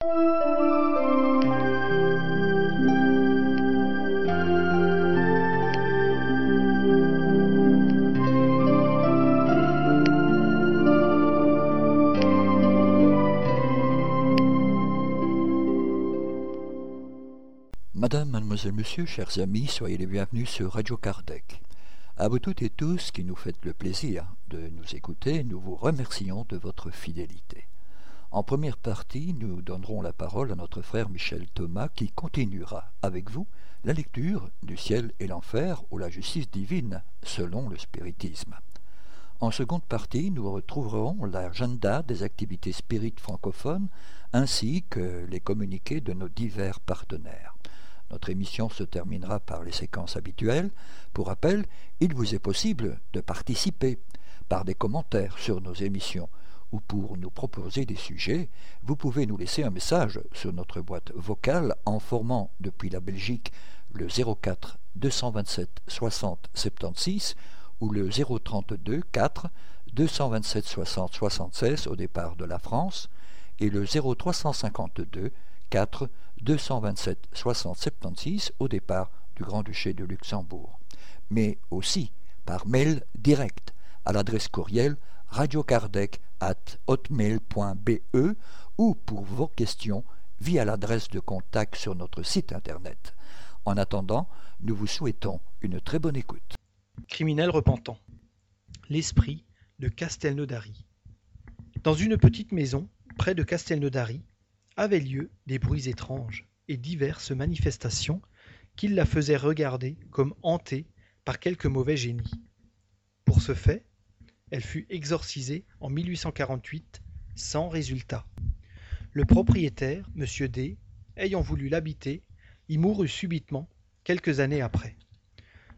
Madame, mademoiselle, monsieur, chers amis, soyez les bienvenus sur Radio Kardec. À vous toutes et tous qui nous faites le plaisir de nous écouter, nous vous remercions de votre fidélité. En première partie, nous donnerons la parole à notre frère Michel Thomas qui continuera avec vous la lecture du ciel et l'enfer ou la justice divine selon le spiritisme. En seconde partie, nous retrouverons l'agenda des activités spirites francophones ainsi que les communiqués de nos divers partenaires. Notre émission se terminera par les séquences habituelles. Pour rappel, il vous est possible de participer par des commentaires sur nos émissions ou pour nous proposer des sujets, vous pouvez nous laisser un message sur notre boîte vocale en formant depuis la Belgique le 04 227 60 76 ou le 032 4 227 60 76 au départ de la France et le 0352 4 227 60 76 au départ du Grand-Duché de Luxembourg, mais aussi par mail direct à l'adresse courriel radiokardec at hotmail.be ou pour vos questions via l'adresse de contact sur notre site internet. En attendant, nous vous souhaitons une très bonne écoute. Criminel repentant. L'esprit de Castelnaudary. Dans une petite maison, près de Castelnaudary, avaient lieu des bruits étranges et diverses manifestations qui la faisaient regarder comme hantée par quelque mauvais génie. Pour ce fait, elle fut exorcisée en 1848 sans résultat. Le propriétaire, M. D, ayant voulu l'habiter, y mourut subitement quelques années après.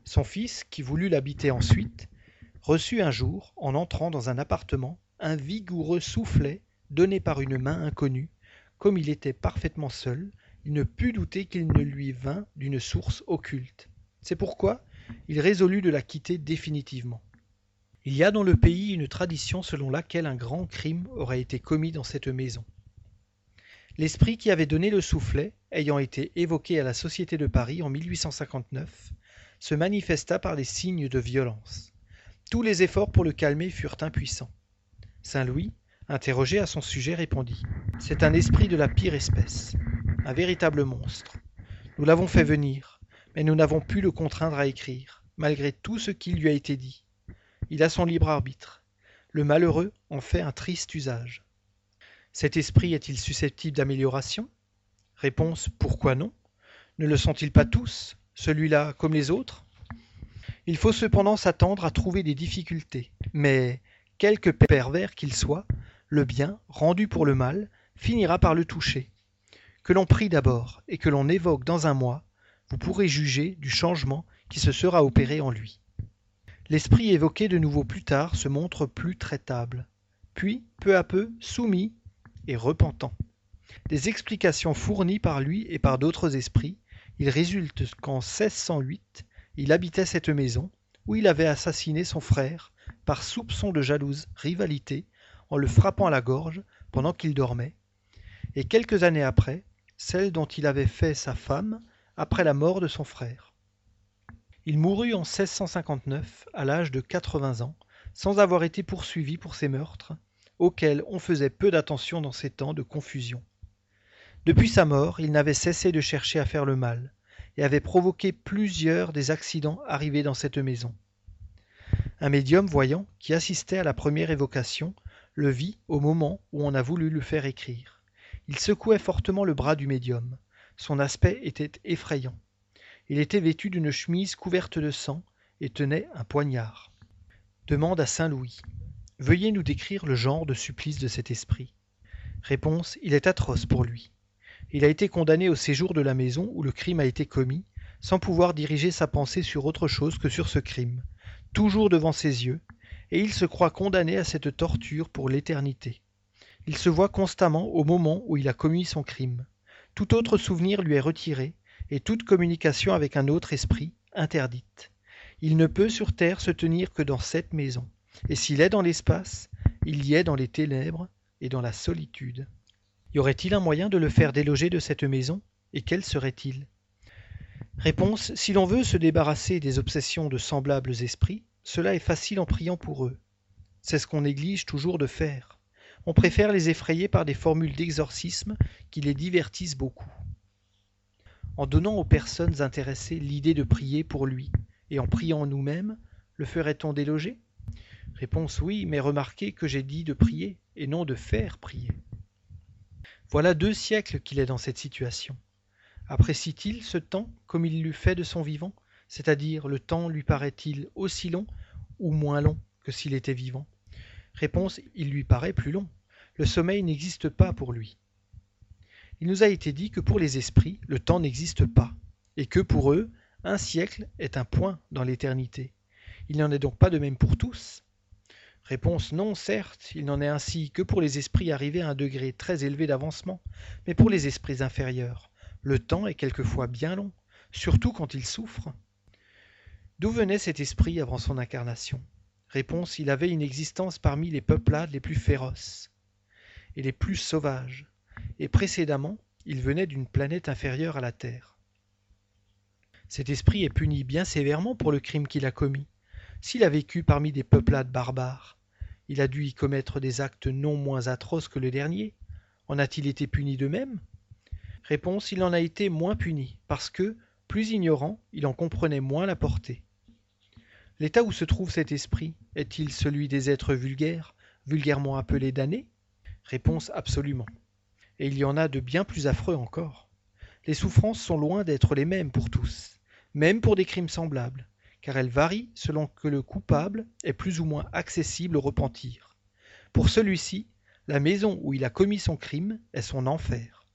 Son fils, qui voulut l'habiter ensuite, reçut un jour, en entrant dans un appartement, un vigoureux soufflet donné par une main inconnue comme il était parfaitement seul, il ne put douter qu'il ne lui vînt d'une source occulte. C'est pourquoi il résolut de la quitter définitivement. Il y a dans le pays une tradition selon laquelle un grand crime aurait été commis dans cette maison. L'esprit qui avait donné le soufflet, ayant été évoqué à la Société de Paris en 1859, se manifesta par des signes de violence. Tous les efforts pour le calmer furent impuissants. Saint Louis, interrogé à son sujet, répondit C'est un esprit de la pire espèce, un véritable monstre. Nous l'avons fait venir, mais nous n'avons pu le contraindre à écrire, malgré tout ce qui lui a été dit. Il a son libre arbitre. Le malheureux en fait un triste usage. Cet esprit est-il susceptible d'amélioration? Réponse Pourquoi non? Ne le sont-ils pas tous, celui-là comme les autres? Il faut cependant s'attendre à trouver des difficultés, mais, quelque pervers qu'il soit, le bien, rendu pour le mal, finira par le toucher. Que l'on prie d'abord et que l'on évoque dans un mois, vous pourrez juger du changement qui se sera opéré en lui. L'esprit évoqué de nouveau plus tard se montre plus traitable, puis, peu à peu, soumis et repentant. Des explications fournies par lui et par d'autres esprits, il résulte qu'en 1608, il habitait cette maison, où il avait assassiné son frère par soupçon de jalouse rivalité en le frappant à la gorge pendant qu'il dormait, et quelques années après, celle dont il avait fait sa femme après la mort de son frère. Il mourut en 1659 à l'âge de 80 ans, sans avoir été poursuivi pour ces meurtres, auxquels on faisait peu d'attention dans ces temps de confusion. Depuis sa mort, il n'avait cessé de chercher à faire le mal, et avait provoqué plusieurs des accidents arrivés dans cette maison. Un médium voyant, qui assistait à la première évocation, le vit au moment où on a voulu le faire écrire. Il secouait fortement le bras du médium. Son aspect était effrayant. Il était vêtu d'une chemise couverte de sang et tenait un poignard. Demande à Saint Louis. Veuillez nous décrire le genre de supplice de cet esprit. Réponse Il est atroce pour lui. Il a été condamné au séjour de la maison où le crime a été commis, sans pouvoir diriger sa pensée sur autre chose que sur ce crime, toujours devant ses yeux, et il se croit condamné à cette torture pour l'éternité. Il se voit constamment au moment où il a commis son crime. Tout autre souvenir lui est retiré, et toute communication avec un autre esprit interdite. Il ne peut sur terre se tenir que dans cette maison, et s'il est dans l'espace, il y est dans les ténèbres et dans la solitude. Y aurait-il un moyen de le faire déloger de cette maison? Et quel serait-il? Réponse Si l'on veut se débarrasser des obsessions de semblables esprits, cela est facile en priant pour eux. C'est ce qu'on néglige toujours de faire. On préfère les effrayer par des formules d'exorcisme qui les divertissent beaucoup. En donnant aux personnes intéressées l'idée de prier pour lui, et en priant nous-mêmes, le ferait-on déloger? Réponse oui, mais remarquez que j'ai dit de prier, et non de faire prier. Voilà deux siècles qu'il est dans cette situation. Apprécie-t-il ce temps comme il l'eût fait de son vivant? C'est-à-dire le temps lui paraît-il aussi long ou moins long que s'il était vivant? Réponse il lui paraît plus long. Le sommeil n'existe pas pour lui. Il nous a été dit que pour les esprits, le temps n'existe pas, et que pour eux, un siècle est un point dans l'éternité. Il n'en est donc pas de même pour tous. Réponse non, certes, il n'en est ainsi que pour les esprits arrivés à un degré très élevé d'avancement, mais pour les esprits inférieurs, le temps est quelquefois bien long, surtout quand ils souffrent. D'où venait cet esprit avant son incarnation? Réponse il avait une existence parmi les peuplades les plus féroces et les plus sauvages et précédemment il venait d'une planète inférieure à la Terre. Cet esprit est puni bien sévèrement pour le crime qu'il a commis. S'il a vécu parmi des peuplades barbares, il a dû y commettre des actes non moins atroces que le dernier. En a-t-il été puni de même? Réponse il en a été moins puni, parce que, plus ignorant, il en comprenait moins la portée. L'état où se trouve cet esprit est-il celui des êtres vulgaires, vulgairement appelés damnés? Réponse absolument et il y en a de bien plus affreux encore. Les souffrances sont loin d'être les mêmes pour tous, même pour des crimes semblables, car elles varient selon que le coupable est plus ou moins accessible au repentir. Pour celui-ci, la maison où il a commis son crime est son enfer.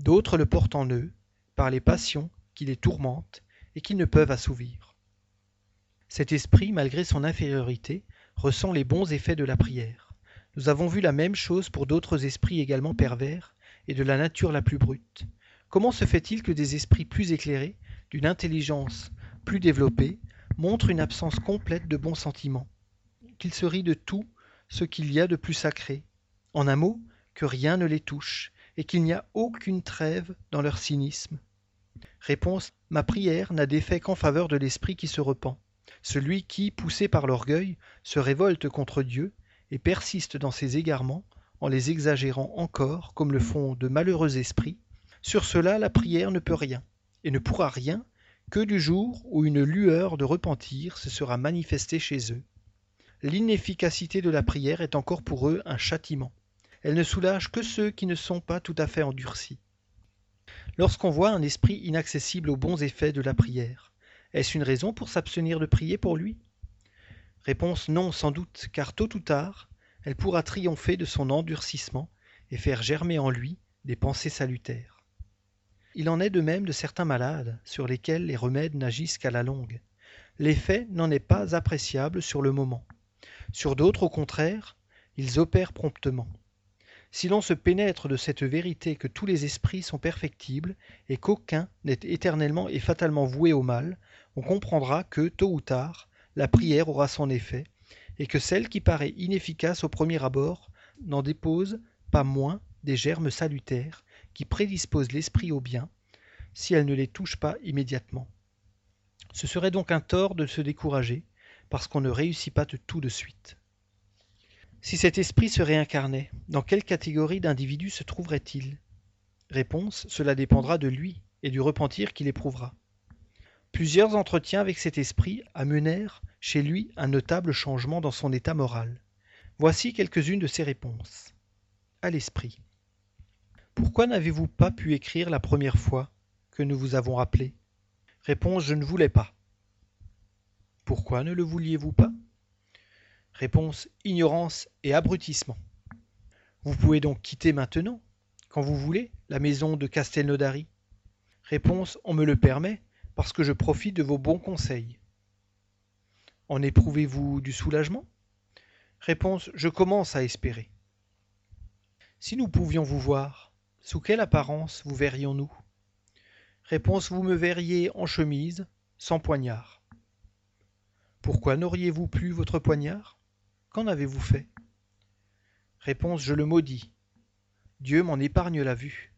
D'autres le portent en eux, par les passions qui les tourmentent et qu'ils ne peuvent assouvir. Cet esprit, malgré son infériorité, ressent les bons effets de la prière. Nous avons vu la même chose pour d'autres esprits également pervers, et de la nature la plus brute. Comment se fait-il que des esprits plus éclairés, d'une intelligence plus développée, montrent une absence complète de bons sentiments? Qu'ils se rient de tout ce qu'il y a de plus sacré En un mot, que rien ne les touche, et qu'il n'y a aucune trêve dans leur cynisme Réponse Ma prière n'a d'effet qu'en faveur de l'esprit qui se repent. Celui qui, poussé par l'orgueil, se révolte contre Dieu et persiste dans ses égarements, en les exagérant encore comme le font de malheureux esprits, sur cela la prière ne peut rien, et ne pourra rien que du jour où une lueur de repentir se sera manifestée chez eux. L'inefficacité de la prière est encore pour eux un châtiment. Elle ne soulage que ceux qui ne sont pas tout à fait endurcis. Lorsqu'on voit un esprit inaccessible aux bons effets de la prière, est-ce une raison pour s'abstenir de prier pour lui? Réponse non sans doute, car tôt ou tard, elle pourra triompher de son endurcissement et faire germer en lui des pensées salutaires. Il en est de même de certains malades sur lesquels les remèdes n'agissent qu'à la longue. L'effet n'en est pas appréciable sur le moment. Sur d'autres, au contraire, ils opèrent promptement. Si l'on se pénètre de cette vérité que tous les esprits sont perfectibles et qu'aucun n'est éternellement et fatalement voué au mal, on comprendra que, tôt ou tard, la prière aura son effet et que celle qui paraît inefficace au premier abord n'en dépose pas moins des germes salutaires qui prédisposent l'esprit au bien, si elle ne les touche pas immédiatement. Ce serait donc un tort de se décourager, parce qu'on ne réussit pas tout de suite. Si cet esprit se réincarnait, dans quelle catégorie d'individus se trouverait-il? Réponse, cela dépendra de lui et du repentir qu'il éprouvera. Plusieurs entretiens avec cet esprit amenèrent chez lui un notable changement dans son état moral. Voici quelques-unes de ses réponses. À l'esprit. Pourquoi n'avez-vous pas pu écrire la première fois que nous vous avons appelé Réponse Je ne voulais pas. Pourquoi ne le vouliez-vous pas? Réponse Ignorance et abrutissement. Vous pouvez donc quitter maintenant, quand vous voulez, la maison de Castelnaudary? Réponse On me le permet, parce que je profite de vos bons conseils. En éprouvez-vous du soulagement? Réponse Je commence à espérer. Si nous pouvions vous voir, sous quelle apparence vous verrions-nous? Réponse Vous me verriez en chemise, sans poignard. Pourquoi n'auriez-vous plus votre poignard? Qu'en avez-vous fait? Réponse Je le maudis. Dieu m'en épargne la vue.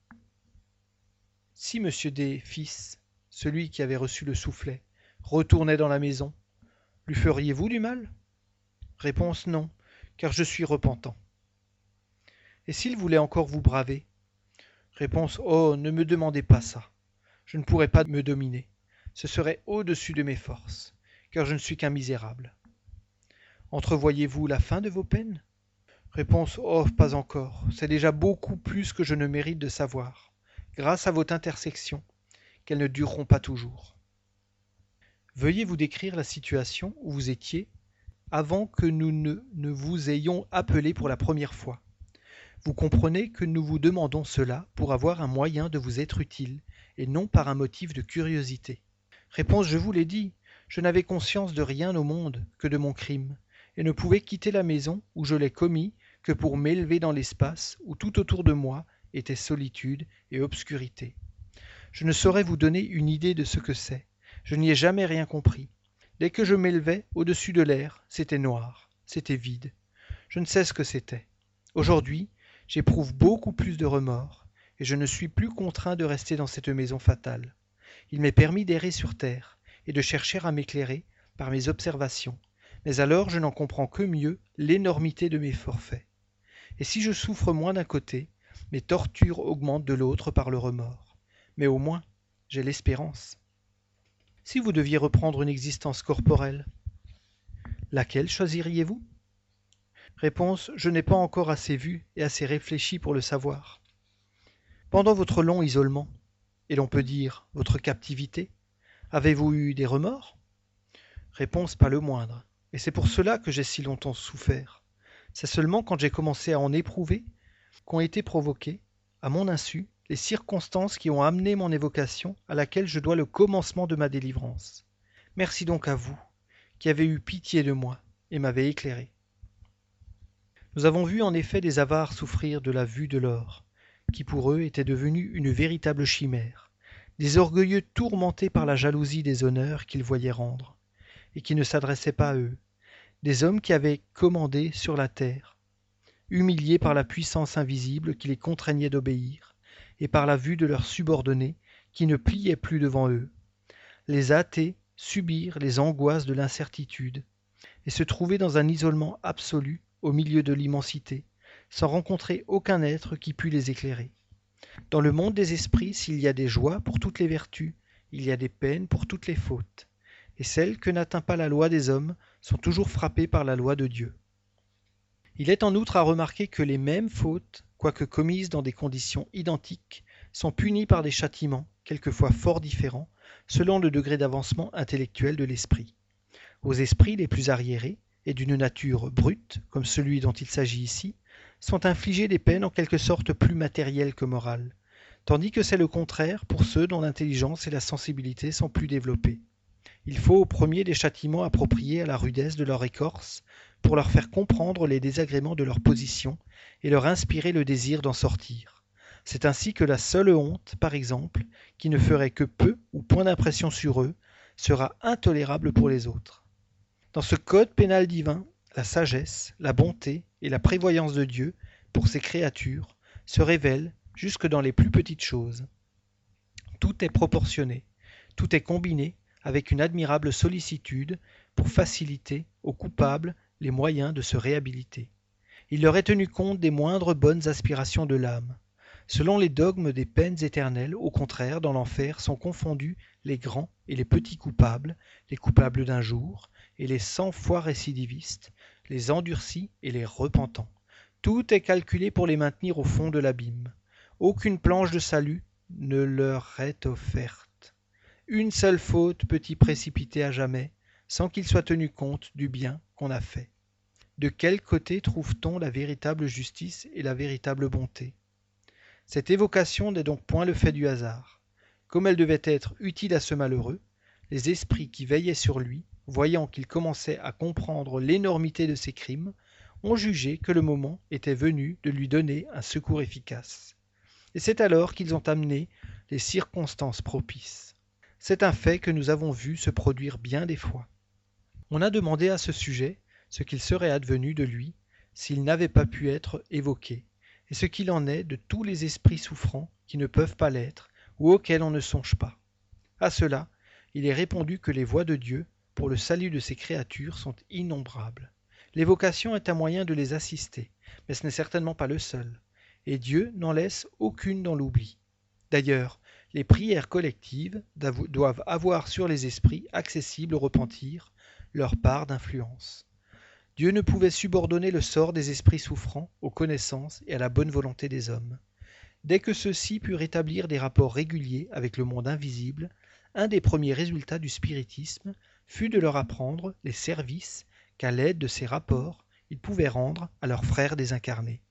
Si monsieur D, fils, celui qui avait reçu le soufflet, retournait dans la maison, lui feriez-vous du mal? Réponse non, car je suis repentant. Et s'il voulait encore vous braver? Réponse Oh, ne me demandez pas ça. Je ne pourrais pas me dominer. Ce serait au-dessus de mes forces, car je ne suis qu'un misérable. Entrevoyez-vous la fin de vos peines? Réponse Oh, pas encore. C'est déjà beaucoup plus que je ne mérite de savoir, grâce à votre intersection, qu'elles ne dureront pas toujours. Veuillez vous décrire la situation où vous étiez avant que nous ne, vous ayons appelé pour la première fois. Vous comprenez que nous vous demandons cela pour avoir un moyen de vous être utile, et non par un motif de curiosité. Réponse Je vous l'ai dit, je n'avais conscience de rien au monde que de mon crime, et ne pouvais quitter la maison où je l'ai commis que pour m'élever dans l'espace où tout autour de moi était solitude et obscurité. Je ne saurais vous donner une idée de ce que c'est. Je n'y ai jamais rien compris. Dès que je m'élevais au-dessus de l'air, c'était noir, c'était vide. Je ne sais ce que c'était. Aujourd'hui, j'éprouve beaucoup plus de remords, et je ne suis plus contraint de rester dans cette maison fatale. Il m'est permis d'errer sur terre, et de chercher à m'éclairer par mes observations, mais alors je n'en comprends que mieux l'énormité de mes forfaits. Et si je souffre moins d'un côté, mes tortures augmentent de l'autre par le remords. Mais au moins, j'ai l'espérance. Si vous deviez reprendre une existence corporelle, laquelle choisiriez-vous? Réponse Je n'ai pas encore assez vu et assez réfléchi pour le savoir. Pendant votre long isolement, et l'on peut dire votre captivité, avez-vous eu des remords? Réponse Pas le moindre, et c'est pour cela que j'ai si longtemps souffert. C'est seulement quand j'ai commencé à en éprouver qu'ont été provoquées, à mon insu, les circonstances qui ont amené mon évocation à laquelle je dois le commencement de ma délivrance. Merci donc à vous, qui avez eu pitié de moi et m'avez éclairé. Nous avons vu en effet des avares souffrir de la vue de l'or, qui pour eux était devenu une véritable chimère, des orgueilleux tourmentés par la jalousie des honneurs qu'ils voyaient rendre, et qui ne s'adressaient pas à eux, des hommes qui avaient commandé sur la terre, humiliés par la puissance invisible qui les contraignait d'obéir, et par la vue de leurs subordonnés qui ne pliaient plus devant eux. Les athées subirent les angoisses de l'incertitude, et se trouver dans un isolement absolu au milieu de l'immensité, sans rencontrer aucun être qui pût les éclairer. Dans le monde des esprits, s'il y a des joies pour toutes les vertus, il y a des peines pour toutes les fautes, et celles que n'atteint pas la loi des hommes sont toujours frappées par la loi de Dieu. Il est en outre à remarquer que les mêmes fautes, quoique commises dans des conditions identiques, sont punies par des châtiments, quelquefois fort différents, selon le degré d'avancement intellectuel de l'esprit. Aux esprits les plus arriérés, et d'une nature brute, comme celui dont il s'agit ici, sont infligées des peines en quelque sorte plus matérielles que morales, tandis que c'est le contraire pour ceux dont l'intelligence et la sensibilité sont plus développées. Il faut au premier des châtiments appropriés à la rudesse de leur écorce, pour leur faire comprendre les désagréments de leur position et leur inspirer le désir d'en sortir. C'est ainsi que la seule honte, par exemple, qui ne ferait que peu ou point d'impression sur eux, sera intolérable pour les autres. Dans ce code pénal divin, la sagesse, la bonté et la prévoyance de Dieu pour ses créatures se révèlent jusque dans les plus petites choses. Tout est proportionné, tout est combiné avec une admirable sollicitude pour faciliter aux coupables les moyens de se réhabiliter. Il leur est tenu compte des moindres bonnes aspirations de l'âme. Selon les dogmes des peines éternelles, au contraire, dans l'enfer sont confondus les grands et les petits coupables, les coupables d'un jour et les cent fois récidivistes, les endurcis et les repentants. Tout est calculé pour les maintenir au fond de l'abîme. Aucune planche de salut ne leur est offerte. Une seule faute peut y précipiter à jamais, sans qu'il soit tenu compte du bien qu'on a fait. De quel côté trouve-t-on la véritable justice et la véritable bonté? Cette évocation n'est donc point le fait du hasard. Comme elle devait être utile à ce malheureux, les esprits qui veillaient sur lui, voyant qu'il commençait à comprendre l'énormité de ses crimes, ont jugé que le moment était venu de lui donner un secours efficace. Et c'est alors qu'ils ont amené les circonstances propices. C'est un fait que nous avons vu se produire bien des fois. On a demandé à ce sujet ce qu'il serait advenu de lui s'il n'avait pas pu être évoqué, et ce qu'il en est de tous les esprits souffrants qui ne peuvent pas l'être ou auxquels on ne songe pas. À cela, il est répondu que les voies de Dieu pour le salut de ses créatures sont innombrables. L'évocation est un moyen de les assister, mais ce n'est certainement pas le seul, et Dieu n'en laisse aucune dans l'oubli. D'ailleurs, les prières collectives doivent avoir sur les esprits accessibles au repentir leur part d'influence. Dieu ne pouvait subordonner le sort des esprits souffrants aux connaissances et à la bonne volonté des hommes. Dès que ceux-ci purent établir des rapports réguliers avec le monde invisible, un des premiers résultats du spiritisme fut de leur apprendre les services qu'à l'aide de ces rapports ils pouvaient rendre à leurs frères désincarnés.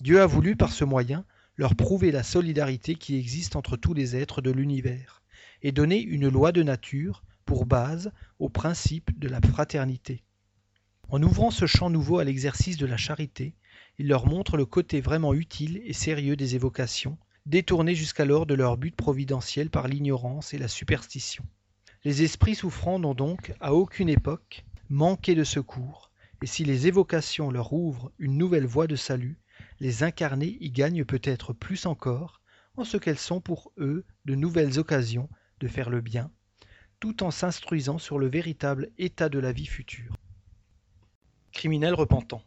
Dieu a voulu par ce moyen leur prouver la solidarité qui existe entre tous les êtres de l'univers, et donner une loi de nature pour base au principe de la fraternité. En ouvrant ce champ nouveau à l'exercice de la charité, il leur montre le côté vraiment utile et sérieux des évocations, détournées jusqu'alors de leur but providentiel par l'ignorance et la superstition. Les esprits souffrants n'ont donc, à aucune époque, manqué de secours, et si les évocations leur ouvrent une nouvelle voie de salut, les incarnés y gagnent peut-être plus encore, en ce qu'elles sont pour eux de nouvelles occasions de faire le bien, tout en s'instruisant sur le véritable état de la vie future. Criminel repentant.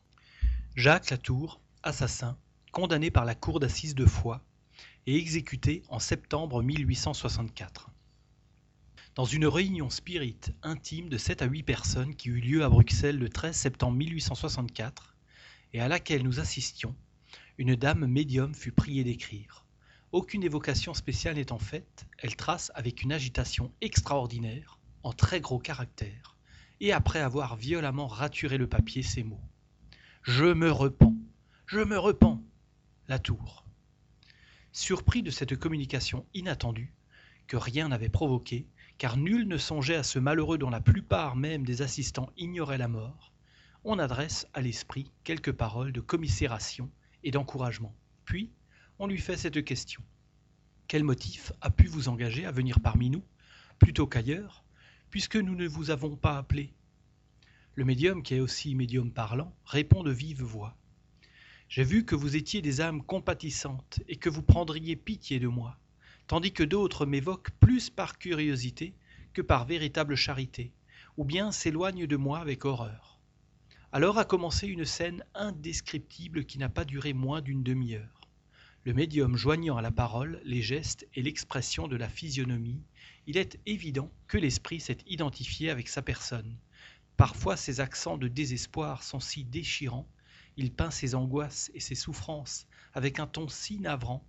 Jacques Latour, assassin, condamné par la cour d'assises de Foix et exécuté en septembre 1864. Dans une réunion spirit intime de 7 à 8 personnes qui eut lieu à Bruxelles le 13 septembre 1864 et à laquelle nous assistions, une dame médium fut priée d'écrire. Aucune évocation spéciale n'étant faite, elle trace avec une agitation extraordinaire, en très gros caractères, et après avoir violemment raturé le papier, ces mots. Je me repens, je me repens. La tour. Surpris de cette communication inattendue, que rien n'avait provoquée, car nul ne songeait à ce malheureux dont la plupart même des assistants ignoraient la mort, on adresse à l'esprit quelques paroles de commisération et d'encouragement. Puis, on lui fait cette question. Quel motif a pu vous engager à venir parmi nous, plutôt qu'ailleurs, puisque nous ne vous avons pas appelé Le médium, qui est aussi médium parlant, répond de vive voix. J'ai vu que vous étiez des âmes compatissantes et que vous prendriez pitié de moi tandis que d'autres m'évoquent plus par curiosité que par véritable charité, ou bien s'éloignent de moi avec horreur. Alors a commencé une scène indescriptible qui n'a pas duré moins d'une demi-heure. Le médium joignant à la parole les gestes et l'expression de la physionomie, il est évident que l'esprit s'est identifié avec sa personne. Parfois ses accents de désespoir sont si déchirants, il peint ses angoisses et ses souffrances avec un ton si navrant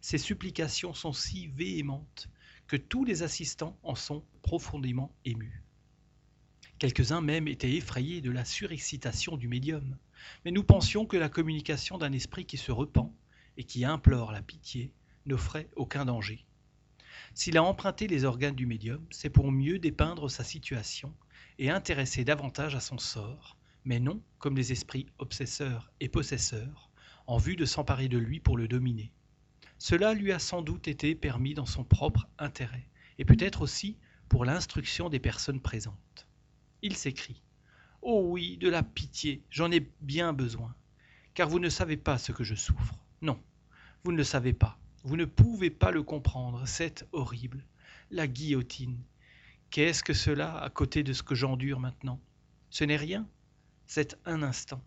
ces supplications sont si véhémentes que tous les assistants en sont profondément émus. Quelques-uns même étaient effrayés de la surexcitation du médium, mais nous pensions que la communication d'un esprit qui se repent et qui implore la pitié n'offrait aucun danger. S'il a emprunté les organes du médium, c'est pour mieux dépeindre sa situation et intéresser davantage à son sort, mais non comme les esprits obsesseurs et possesseurs, en vue de s'emparer de lui pour le dominer. Cela lui a sans doute été permis dans son propre intérêt, et peut-être aussi pour l'instruction des personnes présentes. Il s'écrie Oh oui, de la pitié, j'en ai bien besoin, car vous ne savez pas ce que je souffre. Non, vous ne le savez pas, vous ne pouvez pas le comprendre, c'est horrible. La guillotine. Qu'est-ce que cela à côté de ce que j'endure maintenant? Ce n'est rien, c'est un instant.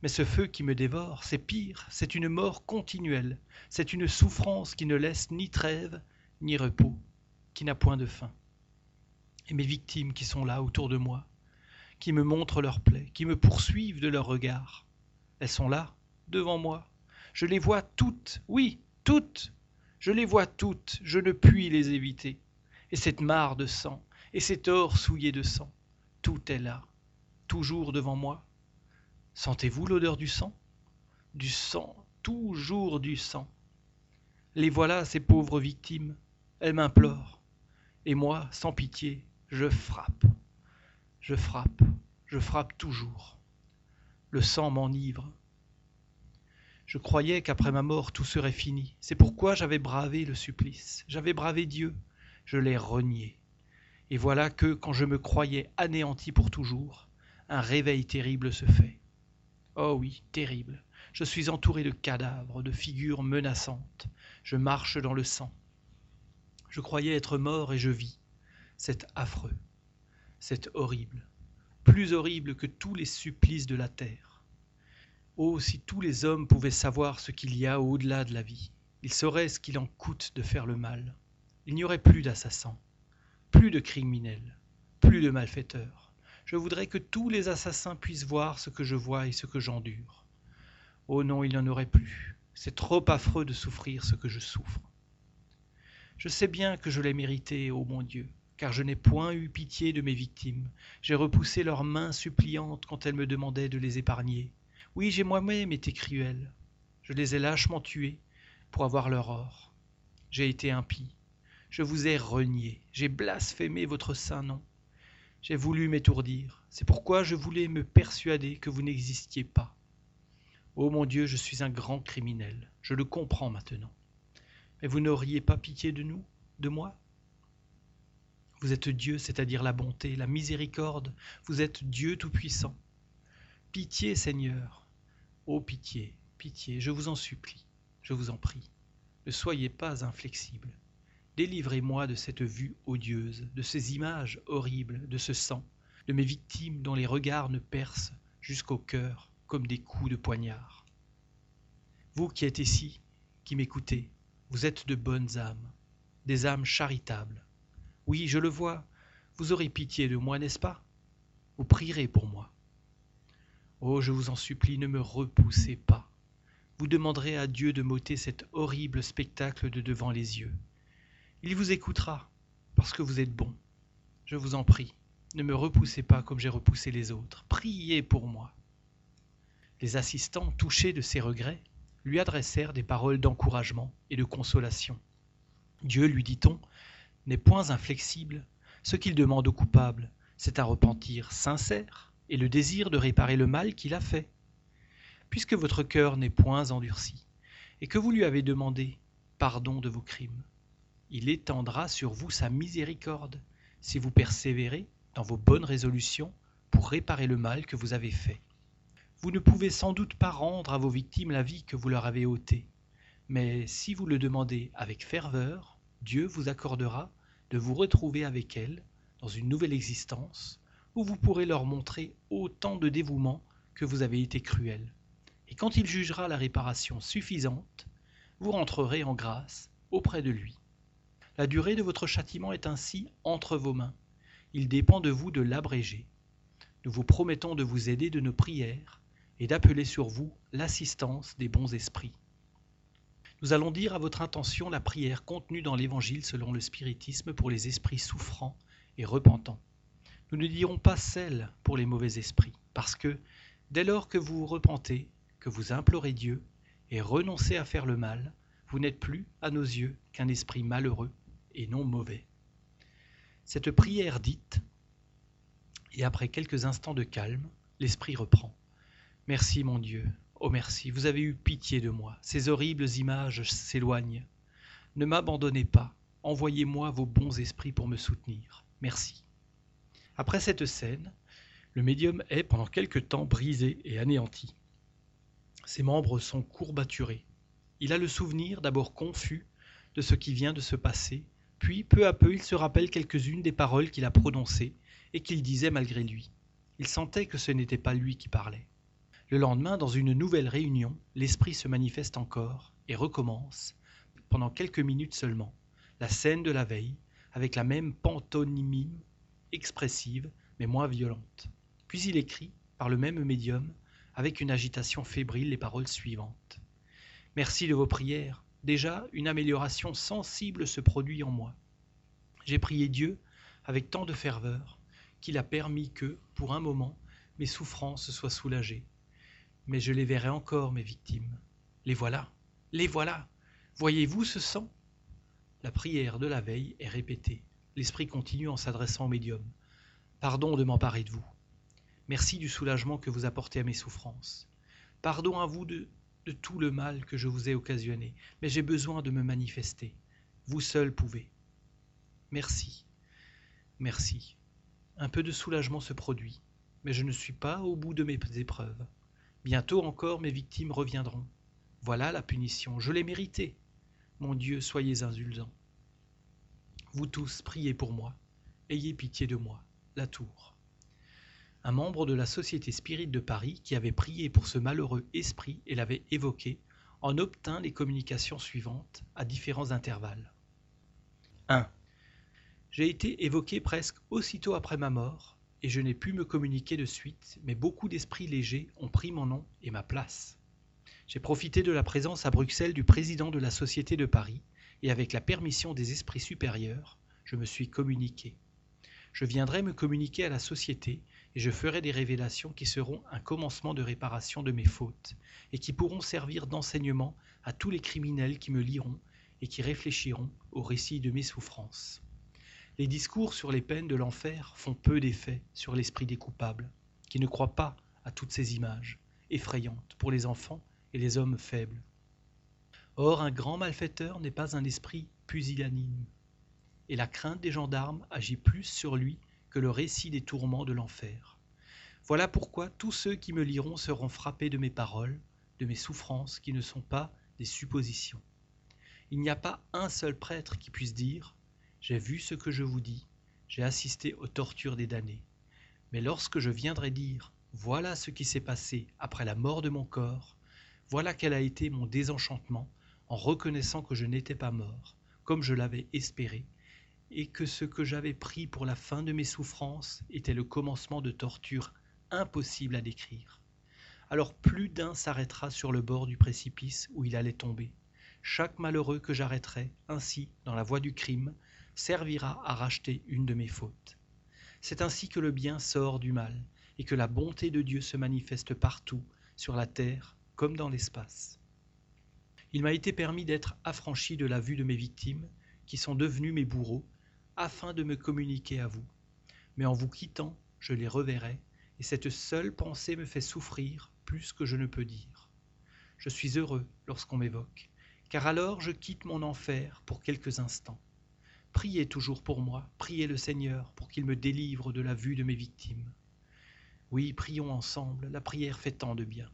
Mais ce feu qui me dévore, c'est pire, c'est une mort continuelle, c'est une souffrance qui ne laisse ni trêve, ni repos, qui n'a point de fin. Et mes victimes qui sont là autour de moi, qui me montrent leurs plaies, qui me poursuivent de leurs regards, elles sont là, devant moi. Je les vois toutes, oui, toutes. Je les vois toutes, je ne puis les éviter. Et cette mare de sang, et cet or souillé de sang, tout est là, toujours devant moi. Sentez-vous l'odeur du sang? Du sang, toujours du sang. Les voilà, ces pauvres victimes. Elles m'implorent. Et moi, sans pitié, je frappe. Je frappe, je frappe toujours. Le sang m'enivre. Je croyais qu'après ma mort tout serait fini. C'est pourquoi j'avais bravé le supplice. J'avais bravé Dieu. Je l'ai renié. Et voilà que, quand je me croyais anéanti pour toujours, un réveil terrible se fait. Oh oui, terrible. Je suis entouré de cadavres, de figures menaçantes. Je marche dans le sang. Je croyais être mort et je vis. C'est affreux. C'est horrible. Plus horrible que tous les supplices de la terre. Oh, si tous les hommes pouvaient savoir ce qu'il y a au-delà de la vie, ils sauraient ce qu'il en coûte de faire le mal. Il n'y aurait plus d'assassins, plus de criminels, plus de malfaiteurs. Je voudrais que tous les assassins puissent voir ce que je vois et ce que j'endure. Oh non, il n'y en aurait plus. C'est trop affreux de souffrir ce que je souffre. Je sais bien que je l'ai mérité, ô mon Dieu, car je n'ai point eu pitié de mes victimes. J'ai repoussé leurs mains suppliantes quand elles me demandaient de les épargner. Oui, j'ai moi-même été cruel. Je les ai lâchement tués pour avoir leur or. J'ai été impie. Je vous ai renié. J'ai blasphémé votre saint nom. J'ai voulu m'étourdir. C'est pourquoi je voulais me persuader que vous n'existiez pas. Oh mon Dieu, je suis un grand criminel, je le comprends maintenant. Mais vous n'auriez pas pitié de nous, de moi? Vous êtes Dieu, c'est-à-dire la bonté, la miséricorde, vous êtes Dieu Tout-Puissant. Pitié, Seigneur. Oh pitié, pitié, je vous en supplie, je vous en prie. Ne soyez pas inflexible. Délivrez-moi de cette vue odieuse, de ces images horribles, de ce sang, de mes victimes dont les regards ne percent jusqu'au cœur comme des coups de poignard. Vous qui êtes ici, qui m'écoutez, vous êtes de bonnes âmes, des âmes charitables. Oui, je le vois, vous aurez pitié de moi, n'est-ce pas? Vous prierez pour moi. Oh, je vous en supplie, ne me repoussez pas. Vous demanderez à Dieu de m'ôter cet horrible spectacle de devant les yeux. Il vous écoutera, parce que vous êtes bon. Je vous en prie, ne me repoussez pas comme j'ai repoussé les autres. Priez pour moi. Les assistants, touchés de ses regrets, lui adressèrent des paroles d'encouragement et de consolation. Dieu, lui dit-on, n'est point inflexible. Ce qu'il demande au coupable, c'est un repentir sincère et le désir de réparer le mal qu'il a fait. Puisque votre cœur n'est point endurci, et que vous lui avez demandé pardon de vos crimes, il étendra sur vous sa miséricorde, si vous persévérez dans vos bonnes résolutions pour réparer le mal que vous avez fait. Vous ne pouvez sans doute pas rendre à vos victimes la vie que vous leur avez ôtée, mais si vous le demandez avec ferveur, Dieu vous accordera de vous retrouver avec elles dans une nouvelle existence vous pourrez leur montrer autant de dévouement que vous avez été cruel. Et quand il jugera la réparation suffisante, vous rentrerez en grâce auprès de lui. La durée de votre châtiment est ainsi entre vos mains. Il dépend de vous de l'abréger. Nous vous promettons de vous aider de nos prières et d'appeler sur vous l'assistance des bons esprits. Nous allons dire à votre intention la prière contenue dans l'Évangile selon le spiritisme pour les esprits souffrants et repentants. Nous ne dirons pas celle pour les mauvais esprits, parce que dès lors que vous vous repentez, que vous implorez Dieu et renoncez à faire le mal, vous n'êtes plus, à nos yeux, qu'un esprit malheureux et non mauvais. Cette prière dite, et après quelques instants de calme, l'esprit reprend. Merci mon Dieu, oh merci, vous avez eu pitié de moi. Ces horribles images s'éloignent. Ne m'abandonnez pas, envoyez-moi vos bons esprits pour me soutenir. Merci. Après cette scène, le médium est pendant quelque temps brisé et anéanti. Ses membres sont courbaturés. Il a le souvenir, d'abord confus, de ce qui vient de se passer, puis peu à peu il se rappelle quelques-unes des paroles qu'il a prononcées et qu'il disait malgré lui. Il sentait que ce n'était pas lui qui parlait. Le lendemain, dans une nouvelle réunion, l'esprit se manifeste encore et recommence, pendant quelques minutes seulement, la scène de la veille, avec la même pantonymie expressive, mais moins violente. Puis il écrit, par le même médium, avec une agitation fébrile, les paroles suivantes. Merci de vos prières. Déjà, une amélioration sensible se produit en moi. J'ai prié Dieu avec tant de ferveur qu'il a permis que, pour un moment, mes souffrances soient soulagées mais je les verrai encore, mes victimes. Les voilà, les voilà. Voyez-vous ce sang? La prière de la veille est répétée. L'esprit continue en s'adressant au médium. Pardon de m'emparer de vous. Merci du soulagement que vous apportez à mes souffrances. Pardon à vous de, tout le mal que je vous ai occasionné, mais j'ai besoin de me manifester. Vous seul pouvez. Merci. Merci. Un peu de soulagement se produit, mais je ne suis pas au bout de mes épreuves. Bientôt encore mes victimes reviendront. Voilà la punition, je l'ai méritée. Mon Dieu, soyez indulgents. Vous tous, priez pour moi. Ayez pitié de moi. La Tour. Un membre de la Société Spirit de Paris, qui avait prié pour ce malheureux esprit et l'avait évoqué, en obtint les communications suivantes à différents intervalles. 1. J'ai été évoqué presque aussitôt après ma mort, et je n'ai pu me communiquer de suite, mais beaucoup d'esprits légers ont pris mon nom et ma place. J'ai profité de la présence à Bruxelles du président de la Société de Paris, et avec la permission des esprits supérieurs, je me suis communiqué. Je viendrai me communiquer à la Société, et je ferai des révélations qui seront un commencement de réparation de mes fautes, et qui pourront servir d'enseignement à tous les criminels qui me liront et qui réfléchiront au récit de mes souffrances. Les discours sur les peines de l'enfer font peu d'effet sur l'esprit des coupables, qui ne croient pas à toutes ces images, effrayantes pour les enfants et les hommes faibles. Or, un grand malfaiteur n'est pas un esprit pusillanime, et la crainte des gendarmes agit plus sur lui que le récit des tourments de l'enfer. Voilà pourquoi tous ceux qui me liront seront frappés de mes paroles, de mes souffrances qui ne sont pas des suppositions. Il n'y a pas un seul prêtre qui puisse dire j'ai vu ce que je vous dis, j'ai assisté aux tortures des damnés. Mais lorsque je viendrai dire Voilà ce qui s'est passé après la mort de mon corps, voilà quel a été mon désenchantement en reconnaissant que je n'étais pas mort, comme je l'avais espéré, et que ce que j'avais pris pour la fin de mes souffrances était le commencement de tortures impossibles à décrire. Alors plus d'un s'arrêtera sur le bord du précipice où il allait tomber. Chaque malheureux que j'arrêterai ainsi dans la voie du crime servira à racheter une de mes fautes. C'est ainsi que le bien sort du mal et que la bonté de Dieu se manifeste partout, sur la terre comme dans l'espace. Il m'a été permis d'être affranchi de la vue de mes victimes, qui sont devenues mes bourreaux, afin de me communiquer à vous. Mais en vous quittant, je les reverrai, et cette seule pensée me fait souffrir plus que je ne peux dire. Je suis heureux lorsqu'on m'évoque, car alors je quitte mon enfer pour quelques instants. Priez toujours pour moi, priez le Seigneur pour qu'il me délivre de la vue de mes victimes. Oui, prions ensemble, la prière fait tant de bien.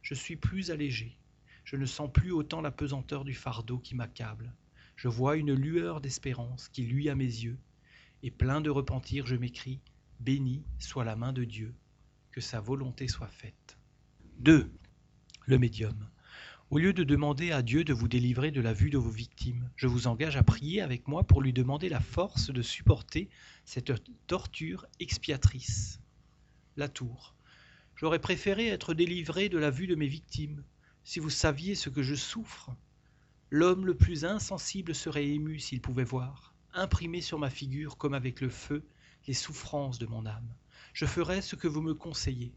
Je suis plus allégé, je ne sens plus autant la pesanteur du fardeau qui m'accable. Je vois une lueur d'espérance qui luit à mes yeux, et plein de repentir je m'écris Béni soit la main de Dieu, que sa volonté soit faite. 2. Le médium. Au lieu de demander à Dieu de vous délivrer de la vue de vos victimes, je vous engage à prier avec moi pour lui demander la force de supporter cette torture expiatrice. La tour. J'aurais préféré être délivré de la vue de mes victimes. Si vous saviez ce que je souffre, l'homme le plus insensible serait ému s'il pouvait voir, imprimer sur ma figure comme avec le feu les souffrances de mon âme. Je ferais ce que vous me conseillez.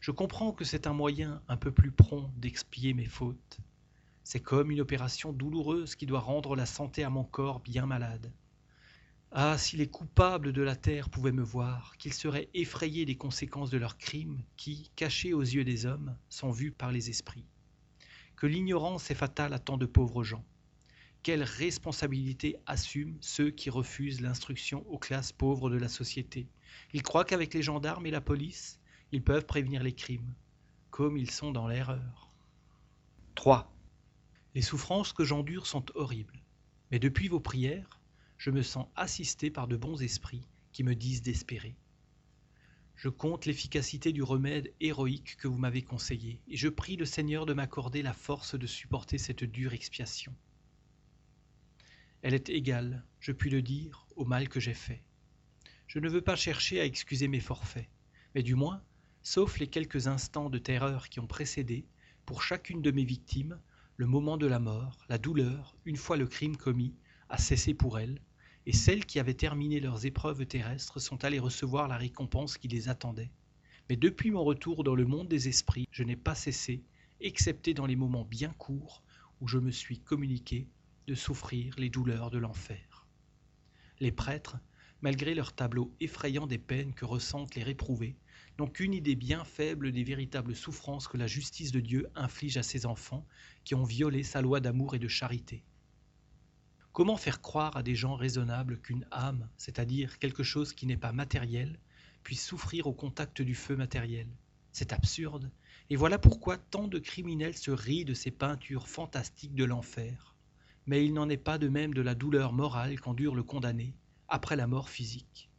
Je comprends que c'est un moyen un peu plus prompt d'expier mes fautes. C'est comme une opération douloureuse qui doit rendre la santé à mon corps bien malade. Ah, si les coupables de la terre pouvaient me voir, qu'ils seraient effrayés des conséquences de leurs crimes qui, cachés aux yeux des hommes, sont vus par les esprits. Que l'ignorance est fatale à tant de pauvres gens. Quelle responsabilité assument ceux qui refusent l'instruction aux classes pauvres de la société? Ils croient qu'avec les gendarmes et la police, ils peuvent prévenir les crimes, comme ils sont dans l'erreur. 3. Les souffrances que j'endure sont horribles, mais depuis vos prières, je me sens assisté par de bons esprits qui me disent d'espérer. Je compte l'efficacité du remède héroïque que vous m'avez conseillé, et je prie le Seigneur de m'accorder la force de supporter cette dure expiation. Elle est égale, je puis le dire, au mal que j'ai fait. Je ne veux pas chercher à excuser mes forfaits, mais du moins sauf les quelques instants de terreur qui ont précédé, pour chacune de mes victimes, le moment de la mort, la douleur, une fois le crime commis, a cessé pour elles, et celles qui avaient terminé leurs épreuves terrestres sont allées recevoir la récompense qui les attendait. Mais depuis mon retour dans le monde des esprits, je n'ai pas cessé, excepté dans les moments bien courts où je me suis communiqué, de souffrir les douleurs de l'enfer. Les prêtres, malgré leur tableau effrayant des peines que ressentent les réprouvés, n'ont qu'une idée bien faible des véritables souffrances que la justice de Dieu inflige à ses enfants qui ont violé sa loi d'amour et de charité. Comment faire croire à des gens raisonnables qu'une âme, c'est-à-dire quelque chose qui n'est pas matériel, puisse souffrir au contact du feu matériel? C'est absurde, Et voilà pourquoi tant de criminels se rient de ces peintures fantastiques de l'enfer. Mais il n'en est pas de même de la douleur morale qu'endure le condamné après la mort physique.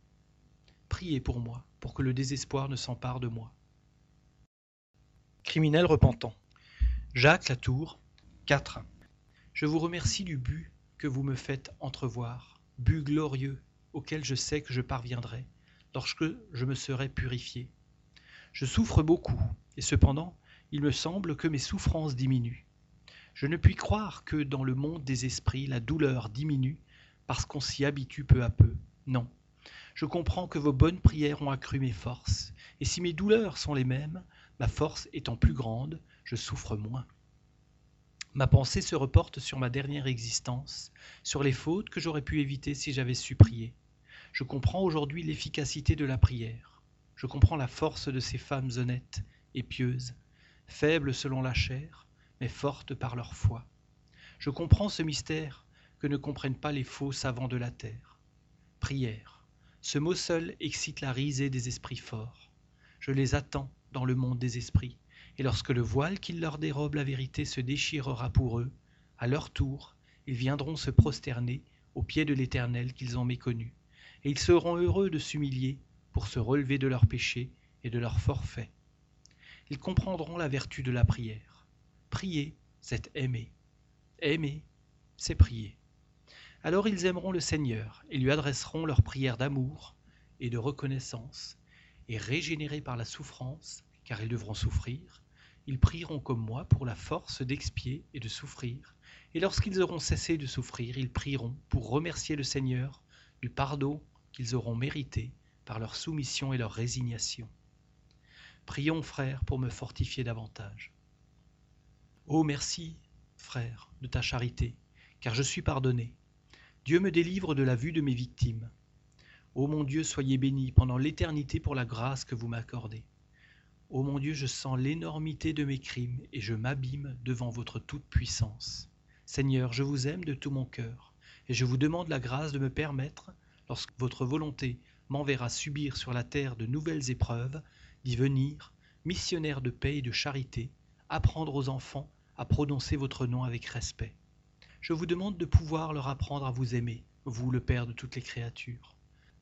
Priez pour moi, pour que le désespoir ne s'empare de moi. Criminel repentant. Jacques Latour, 4. Je vous remercie du but vous me faites entrevoir, but glorieux auquel je sais que je parviendrai lorsque je me serai purifié. Je souffre beaucoup, et cependant, il me semble que mes souffrances diminuent. Je ne puis croire que dans le monde des esprits la douleur diminue parce qu'on s'y habitue peu à peu. Non. Je comprends que vos bonnes prières ont accru mes forces, et si mes douleurs sont les mêmes, ma force étant plus grande, je souffre moins. Ma pensée se reporte sur ma dernière existence, sur les fautes que j'aurais pu éviter si j'avais su prier. Je comprends aujourd'hui l'efficacité de la prière. Je comprends la force de ces femmes honnêtes et pieuses, faibles selon la chair, mais fortes par leur foi. Je comprends ce mystère que ne comprennent pas les faux savants de la terre. Prière. Ce mot seul excite la risée des esprits forts. Je les attends dans le monde des esprits, et lorsque le voile qui leur dérobe la vérité se déchirera pour eux, à leur tour, ils viendront se prosterner aux pieds de l'Éternel qu'ils ont méconnu, et ils seront heureux de s'humilier pour se relever de leurs péchés et de leurs forfaits. Ils comprendront la vertu de la prière. Prier, c'est aimer. Aimer, c'est prier. Alors ils aimeront le Seigneur et lui adresseront leurs prières d'amour et de reconnaissance, et régénérés par la souffrance, car ils devront souffrir, ils prieront comme moi pour la force d'expier et de souffrir, et lorsqu'ils auront cessé de souffrir, ils prieront pour remercier le Seigneur du pardon qu'ils auront mérité par leur soumission et leur résignation. Prions, frères, pour me fortifier davantage. Oh merci, frère, de ta charité, car je suis pardonné, Dieu me délivre de la vue de mes victimes. Ô mon Dieu, soyez béni pendant l'éternité pour la grâce que vous m'accordez. Ô mon Dieu, je sens l'énormité de mes crimes et je m'abîme devant votre toute-puissance. Seigneur, je vous aime de tout mon cœur et je vous demande la grâce de me permettre, lorsque votre volonté m'enverra subir sur la terre de nouvelles épreuves, d'y venir, missionnaire de paix et de charité, apprendre aux enfants à prononcer votre nom avec respect je vous demande de pouvoir leur apprendre à vous aimer, vous le Père de toutes les créatures.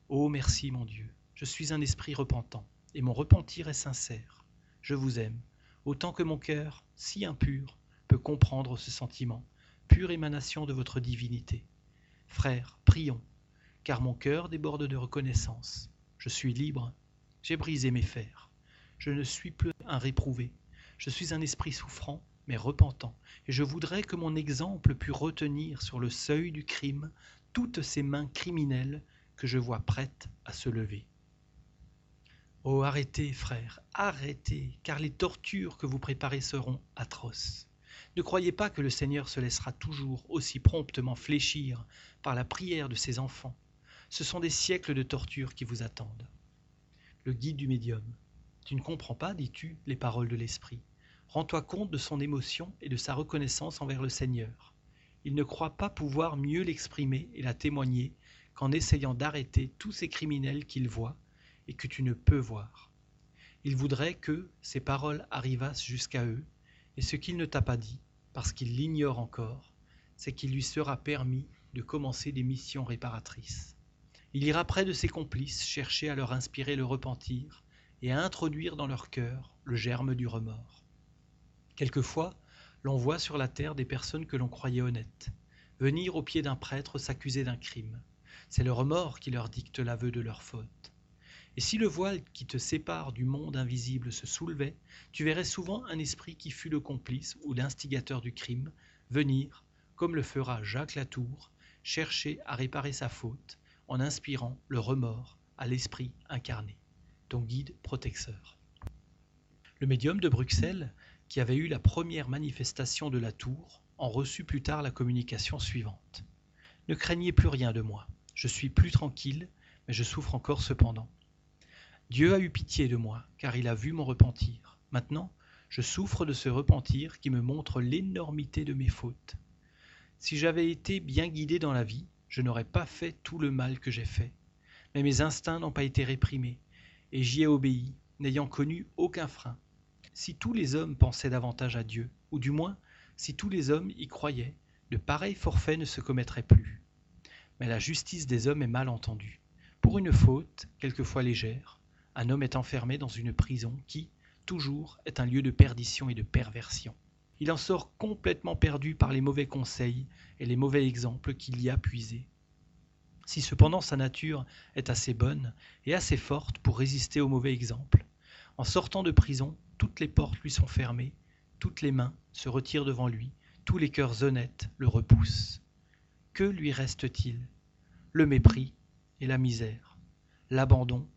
Oh merci mon Dieu, je suis un esprit repentant, et mon repentir est sincère. Je vous aime, autant que mon cœur, si impur, peut comprendre ce sentiment, pure émanation de votre divinité. Frères, prions, car mon cœur déborde de reconnaissance. Je suis libre, j'ai brisé mes fers. Je ne suis plus un réprouvé, je suis un esprit souffrant mais repentant, et je voudrais que mon exemple pût retenir sur le seuil du crime toutes ces mains criminelles que je vois prêtes à se lever. Oh, arrêtez, frères, arrêtez, car les tortures que vous préparez seront atroces. Ne croyez pas que le Seigneur se laissera toujours aussi promptement fléchir par la prière de ses enfants. Ce sont des siècles de tortures qui vous attendent. Le guide du médium. Tu ne comprends pas, dis-tu, les paroles de l'Esprit. Rends-toi compte de son émotion et de sa reconnaissance envers le Seigneur. Il ne croit pas pouvoir mieux l'exprimer et la témoigner qu'en essayant d'arrêter tous ces criminels qu'il voit et que tu ne peux voir. Il voudrait que ces paroles arrivassent jusqu'à eux, et ce qu'il ne t'a pas dit, parce qu'il l'ignore encore, c'est qu'il lui sera permis de commencer des missions réparatrices. Il ira près de ses complices chercher à leur inspirer le repentir et à introduire dans leur cœur le germe du remords. Quelquefois, l'on voit sur la terre des personnes que l'on croyait honnêtes, venir au pied d'un prêtre s'accuser d'un crime. C'est le remords qui leur dicte l'aveu de leur faute. Et si le voile qui te sépare du monde invisible se soulevait, tu verrais souvent un esprit qui fut le complice ou l'instigateur du crime venir, comme le fera Jacques Latour, chercher à réparer sa faute en inspirant le remords à l'esprit incarné, ton guide protecteur. Le médium de Bruxelles qui avait eu la première manifestation de la tour, en reçut plus tard la communication suivante. Ne craignez plus rien de moi. Je suis plus tranquille, mais je souffre encore cependant. Dieu a eu pitié de moi, car il a vu mon repentir. Maintenant, je souffre de ce repentir qui me montre l'énormité de mes fautes. Si j'avais été bien guidé dans la vie, je n'aurais pas fait tout le mal que j'ai fait. Mais mes instincts n'ont pas été réprimés, et j'y ai obéi, n'ayant connu aucun frein. Si tous les hommes pensaient davantage à Dieu, ou du moins si tous les hommes y croyaient, de pareils forfaits ne se commettraient plus. Mais la justice des hommes est mal entendue. Pour une faute, quelquefois légère, un homme est enfermé dans une prison qui, toujours, est un lieu de perdition et de perversion. Il en sort complètement perdu par les mauvais conseils et les mauvais exemples qu'il y a puisés. Si cependant sa nature est assez bonne et assez forte pour résister aux mauvais exemples, en sortant de prison, toutes les portes lui sont fermées, toutes les mains se retirent devant lui, tous les cœurs honnêtes le repoussent. Que lui reste-t-il? Le mépris et la misère, l'abandon,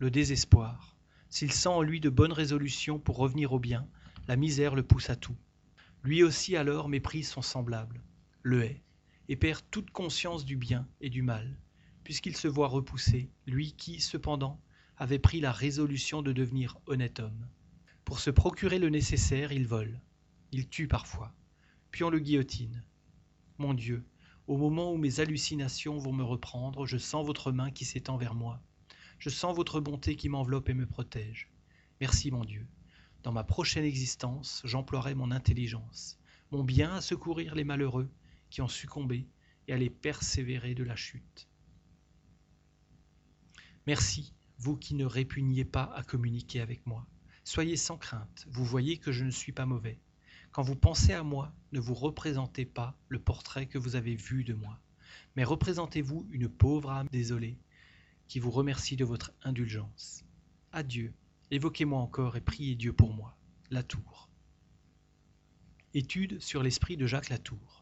le désespoir. S'il sent en lui de bonnes résolutions pour revenir au bien, la misère le pousse à tout. Lui aussi alors méprise son semblable, le hait, et perd toute conscience du bien et du mal, puisqu'il se voit repoussé, lui qui, cependant, avait pris la résolution de devenir honnête homme. Pour se procurer le nécessaire, il vole, il tue parfois, puis on le guillotine. Mon Dieu, au moment où mes hallucinations vont me reprendre, je sens votre main qui s'étend vers moi. Je sens votre bonté qui m'enveloppe et me protège. Merci mon Dieu. Dans ma prochaine existence, j'emploierai mon intelligence, mon bien à secourir les malheureux, qui ont succombé et à les persévérer de la chute. Merci, vous qui ne répugniez pas à communiquer avec moi. Soyez sans crainte, vous voyez que je ne suis pas mauvais. Quand vous pensez à moi, ne vous représentez pas le portrait que vous avez vu de moi, mais représentez-vous une pauvre âme désolée vous remercie de votre indulgence. Adieu, évoquez-moi encore et priez Dieu pour moi. Latour. Étude sur l'esprit de Jacques Latour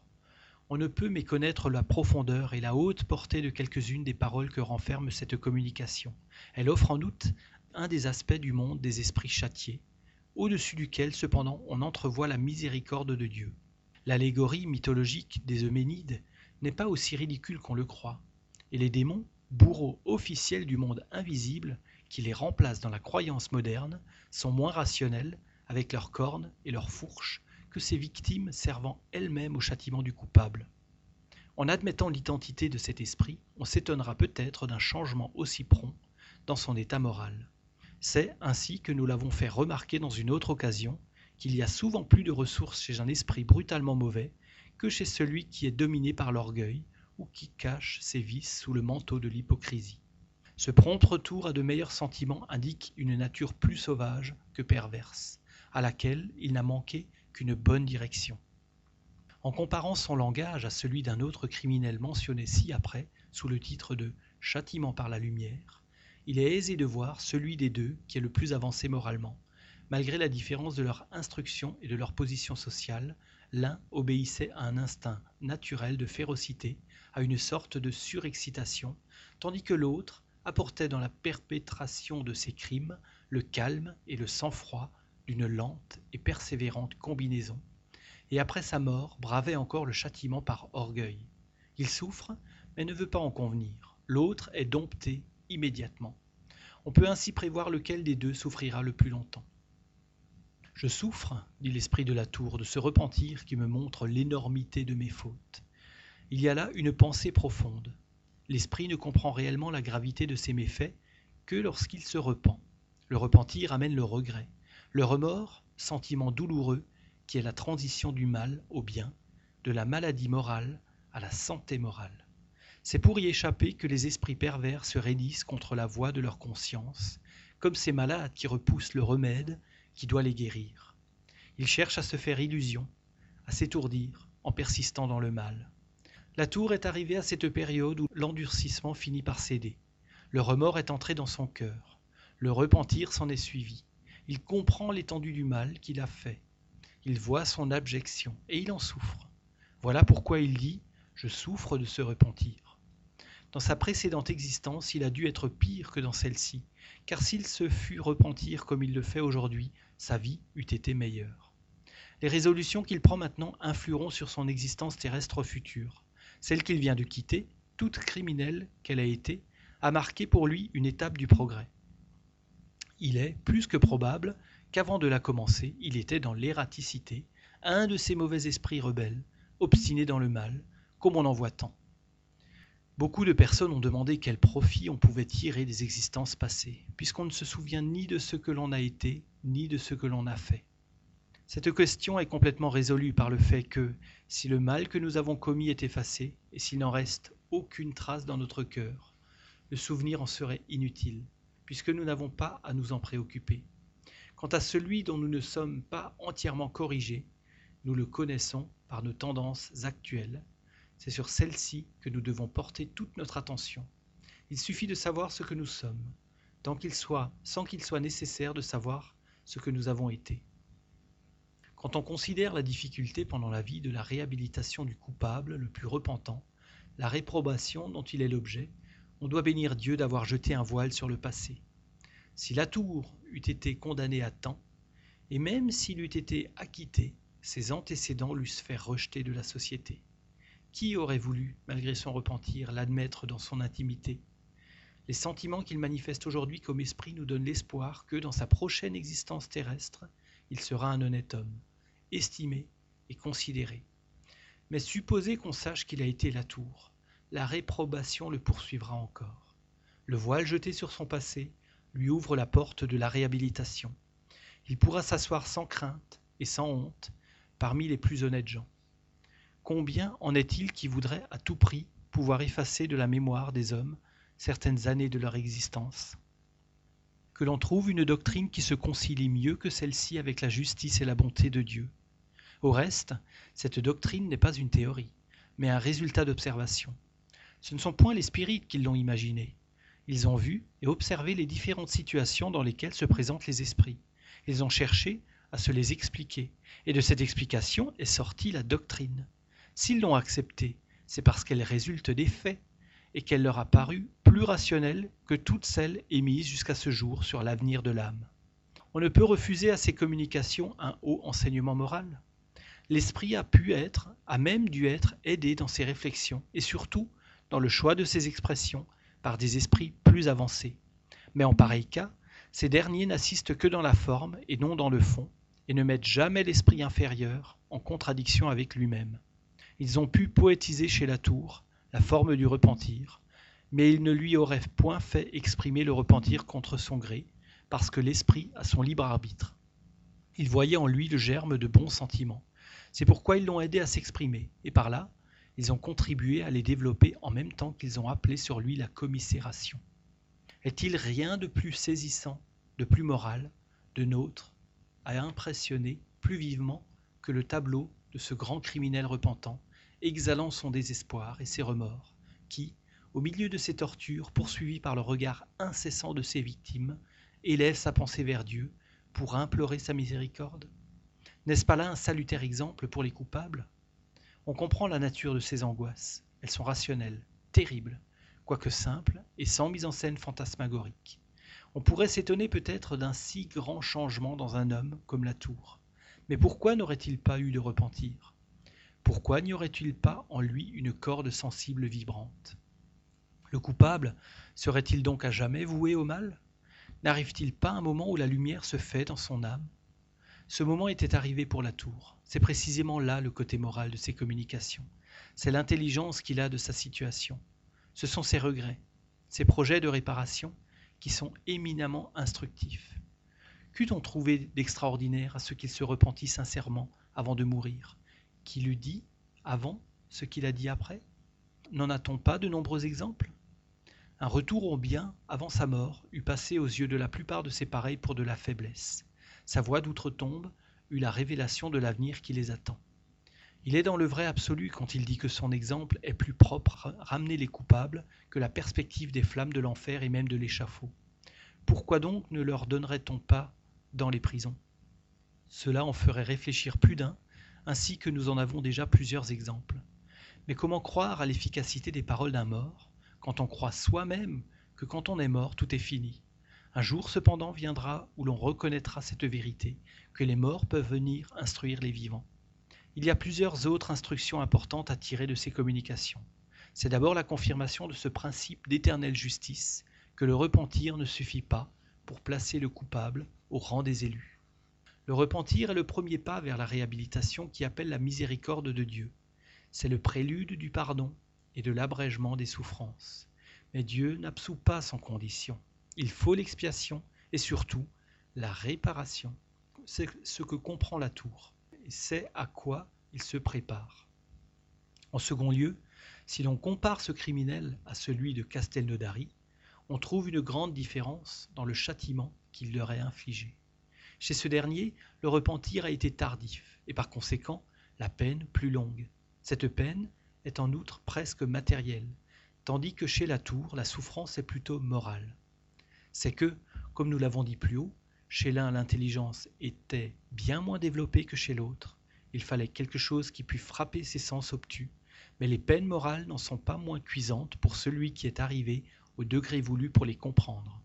on ne peut méconnaître la profondeur et la haute portée de quelques-unes des paroles que renferme cette communication. Elle offre en outre un des aspects du monde des esprits châtiés, au-dessus duquel cependant on entrevoit la miséricorde de Dieu. L'allégorie mythologique des Euménides n'est pas aussi ridicule qu'on le croit, et les démons, bourreaux officiels du monde invisible, qui les remplacent dans la croyance moderne, sont moins rationnels, avec leurs cornes et leurs fourches, que ces victimes servant elles-mêmes au châtiment du coupable. En admettant l'identité de cet esprit, on s'étonnera peut-être d'un changement aussi prompt dans son état moral. C'est ainsi que nous l'avons fait remarquer dans une autre occasion qu'il y a souvent plus de ressources chez un esprit brutalement mauvais que chez celui qui est dominé par l'orgueil ou qui cache ses vices sous le manteau de l'hypocrisie. Ce prompt retour à de meilleurs sentiments indique une nature plus sauvage que perverse, à laquelle il n'a manqué qu'une bonne direction. En comparant son langage à celui d'un autre criminel mentionné ci-après sous le titre de Châtiment par la lumière, il est aisé de voir celui des deux qui est le plus avancé moralement. Malgré la différence de leur instruction et de leur position sociale, l'un obéissait à un instinct naturel de férocité, à une sorte de surexcitation, tandis que l'autre apportait dans la perpétration de ses crimes le calme et le sang-froid d'une lente et persévérante combinaison, et après sa mort bravait encore le châtiment par orgueil. Il souffre, mais ne veut pas en convenir. L'autre est dompté immédiatement. On peut ainsi prévoir lequel des deux souffrira le plus longtemps. Je souffre, dit l'esprit de la tour, de ce repentir qui me montre l'énormité de mes fautes. Il y a là une pensée profonde. L'esprit ne comprend réellement la gravité de ses méfaits que lorsqu'il se repent. Le repentir amène le regret. Le remords, sentiment douloureux qui est la transition du mal au bien, de la maladie morale à la santé morale. C'est pour y échapper que les esprits pervers se raidissent contre la voix de leur conscience, comme ces malades qui repoussent le remède qui doit les guérir. Ils cherchent à se faire illusion, à s'étourdir en persistant dans le mal. La tour est arrivée à cette période où l'endurcissement finit par céder. Le remords est entré dans son cœur. Le repentir s'en est suivi. Il comprend l'étendue du mal qu'il a fait. Il voit son abjection et il en souffre. Voilà pourquoi il dit Je souffre de ce repentir. Dans sa précédente existence, il a dû être pire que dans celle-ci, car s'il se fût repentir comme il le fait aujourd'hui, sa vie eût été meilleure. Les résolutions qu'il prend maintenant influeront sur son existence terrestre future. Celle qu'il vient de quitter, toute criminelle qu'elle a été, a marqué pour lui une étape du progrès il est plus que probable qu'avant de la commencer, il était dans l'ératicité, un de ces mauvais esprits rebelles, obstinés dans le mal, comme on en voit tant. Beaucoup de personnes ont demandé quel profit on pouvait tirer des existences passées, puisqu'on ne se souvient ni de ce que l'on a été, ni de ce que l'on a fait. Cette question est complètement résolue par le fait que, si le mal que nous avons commis est effacé, et s'il n'en reste aucune trace dans notre cœur, le souvenir en serait inutile, puisque nous n'avons pas à nous en préoccuper. Quant à celui dont nous ne sommes pas entièrement corrigés, nous le connaissons par nos tendances actuelles, c'est sur celle-ci que nous devons porter toute notre attention. Il suffit de savoir ce que nous sommes, tant qu'il soit, sans qu'il soit nécessaire de savoir ce que nous avons été. Quand on considère la difficulté pendant la vie de la réhabilitation du coupable le plus repentant, la réprobation dont il est l'objet, on doit bénir Dieu d'avoir jeté un voile sur le passé. Si Latour eût été condamné à temps, et même s'il eût été acquitté, ses antécédents l'eussent fait rejeter de la société. Qui aurait voulu, malgré son repentir, l'admettre dans son intimité? Les sentiments qu'il manifeste aujourd'hui comme esprit nous donnent l'espoir que, dans sa prochaine existence terrestre, il sera un honnête homme, estimé et considéré. Mais supposez qu'on sache qu'il a été la tour, la réprobation le poursuivra encore. Le voile jeté sur son passé lui ouvre la porte de la réhabilitation. Il pourra s'asseoir sans crainte et sans honte parmi les plus honnêtes gens. Combien en est-il qui voudraient à tout prix pouvoir effacer de la mémoire des hommes certaines années de leur existence? Que l'on trouve une doctrine qui se concilie mieux que celle-ci avec la justice et la bonté de Dieu. Au reste, cette doctrine n'est pas une théorie, mais un résultat d'observation. Ce ne sont point les spirites qui l'ont imaginée. Ils ont vu et observé les différentes situations dans lesquelles se présentent les esprits. Ils ont cherché à se les expliquer, et de cette explication est sortie la doctrine. S'ils l'ont acceptée, c'est parce qu'elle résulte des faits et qu'elle leur a paru plus rationnelle que toutes celles émises jusqu'à ce jour sur l'avenir de l'âme. On ne peut refuser à ces communications un haut enseignement moral. L'esprit a pu être, a même dû être aidé dans ses réflexions et surtout dans le choix de ses expressions par des esprits plus avancés. Mais en pareil cas, ces derniers n'assistent que dans la forme et non dans le fond, et ne mettent jamais l'esprit inférieur en contradiction avec lui-même. Ils ont pu poétiser chez Latour la forme du repentir, mais ils ne lui auraient point fait exprimer le repentir contre son gré, parce que l'esprit a son libre arbitre. Ils voyaient en lui le germe de bons sentiments. C'est pourquoi ils l'ont aidé à s'exprimer, et par là, ils ont contribué à les développer en même temps qu'ils ont appelé sur lui la commisération. Est-il rien de plus saisissant, de plus moral, de nôtre, à impressionner plus vivement que le tableau de ce grand criminel repentant exhalant son désespoir et ses remords, qui, au milieu de ses tortures, poursuivi par le regard incessant de ses victimes, élève sa pensée vers Dieu pour implorer sa miséricorde N'est-ce pas là un salutaire exemple pour les coupables? On comprend la nature de ces angoisses. Elles sont rationnelles, terribles, quoique simples et sans mise en scène fantasmagorique. On pourrait s'étonner peut-être d'un si grand changement dans un homme comme la tour. Mais pourquoi n'aurait-il pas eu de repentir? Pourquoi n'y aurait-il pas en lui une corde sensible vibrante? Le coupable serait-il donc à jamais voué au mal? N'arrive-t-il pas un moment où la lumière se fait dans son âme? Ce moment était arrivé pour la tour. C'est précisément là le côté moral de ses communications. C'est l'intelligence qu'il a de sa situation. Ce sont ses regrets, ses projets de réparation qui sont éminemment instructifs. Qu'eût-on trouvé d'extraordinaire à ce qu'il se repentit sincèrement avant de mourir? Qu'il eût dit avant ce qu'il a dit après? N'en a-t-on pas de nombreux exemples? Un retour au bien avant sa mort eût passé aux yeux de la plupart de ses pareils pour de la faiblesse. Sa voix d'outre-tombe eut la révélation de l'avenir qui les attend. Il est dans le vrai absolu quand il dit que son exemple est plus propre à ramener les coupables que la perspective des flammes de l'enfer et même de l'échafaud. Pourquoi donc ne leur donnerait-on pas dans les prisons? Cela en ferait réfléchir plus d'un ainsi que nous en avons déjà plusieurs exemples. Mais comment croire à l'efficacité des paroles d'un mort quand on croit soi-même que quand on est mort, tout est fini? Un jour cependant viendra où l'on reconnaîtra cette vérité, que les morts peuvent venir instruire les vivants. Il y a plusieurs autres instructions importantes à tirer de ces communications. C'est d'abord la confirmation de ce principe d'éternelle justice, que le repentir ne suffit pas pour placer le coupable au rang des élus. Le repentir est le premier pas vers la réhabilitation qui appelle la miséricorde de Dieu. C'est le prélude du pardon et de l'abrègement des souffrances. Mais Dieu n'absout pas sans condition. Il faut l'expiation et surtout la réparation. C'est ce que comprend la tour et c'est à quoi il se prépare. En second lieu, si l'on compare ce criminel à celui de Castelnaudary, on trouve une grande différence dans le châtiment qu'il leur est infligé. Chez ce dernier, le repentir a été tardif et par conséquent la peine plus longue. Cette peine est en outre presque matérielle, tandis que chez la tour, la souffrance est plutôt morale. C'est que, comme nous l'avons dit plus haut, chez l'un l'intelligence était bien moins développée que chez l'autre. Il fallait quelque chose qui pût frapper ses sens obtus, mais les peines morales n'en sont pas moins cuisantes pour celui qui est arrivé au degré voulu pour les comprendre.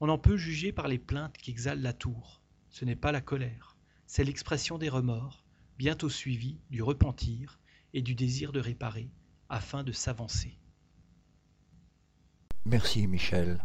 On en peut juger par les plaintes qu'exhale la tour. Ce n'est pas la colère, c'est l'expression des remords, bientôt suivis du repentir et du désir de réparer, afin de s'avancer. Merci Michel.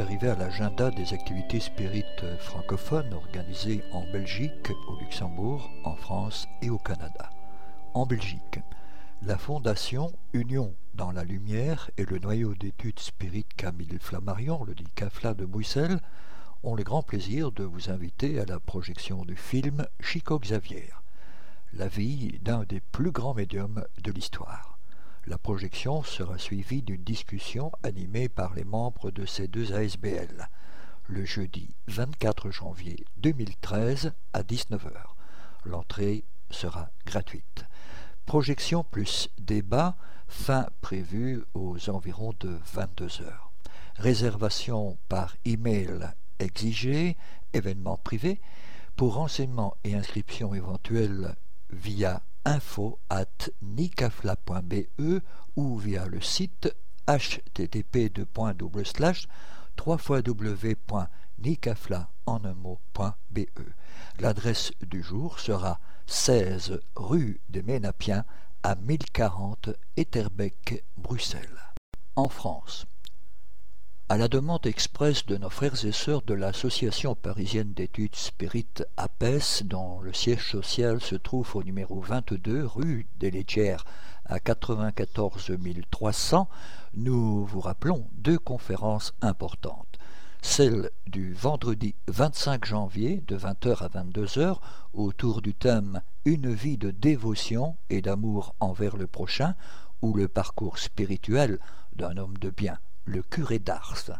Arrivé à l'agenda des activités spirites francophones organisées en Belgique, au Luxembourg, en France et au Canada. En Belgique, la fondation Union dans la Lumière et le noyau d'études spirites Camille Flammarion, le dit CAFLA de Bruxelles, ont le grand plaisir de vous inviter à la projection du film Chico Xavier, la vie d'un des plus grands médiums de l'histoire. La projection sera suivie d'une discussion animée par les membres de ces deux ASBL, le jeudi 24 janvier 2013 à 19h. L'entrée sera gratuite. Projection plus débat, fin prévue aux environs de 22h. Réservation par email exigée, événement privé. Pour renseignements et inscriptions éventuelles via info at nicafla.be ou via le site http www.nicafla.be. L'adresse du jour sera 16 rue des Ménapiens à 1040 Etterbeek, Bruxelles. En France, à la demande expresse de nos frères et sœurs de l'Association parisienne d'études spirites APES, dont le siège social se trouve au numéro 22 rue des Légières à 94 300, nous vous rappelons deux conférences importantes. Celle du vendredi 25 janvier de 20h à 22h autour du thème Une vie de dévotion et d'amour envers le prochain ou le parcours spirituel d'un homme de bien le curé d'Ars,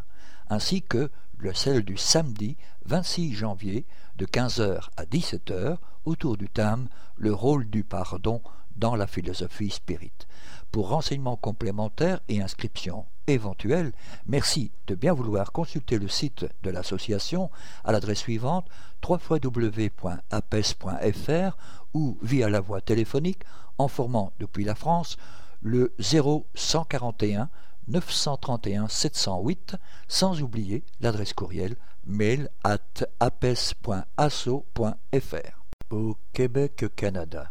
ainsi que le celle du samedi 26 janvier de 15h à 17h autour du thème Le rôle du pardon dans la philosophie spirite. Pour renseignements complémentaires et inscriptions éventuelle, merci de bien vouloir consulter le site de l'association à l'adresse suivante www.apes.fr ou via la voie téléphonique en formant depuis la France le 0141 931 708 sans oublier l'adresse courriel mail at apes.asso.fr. Au Québec, Canada.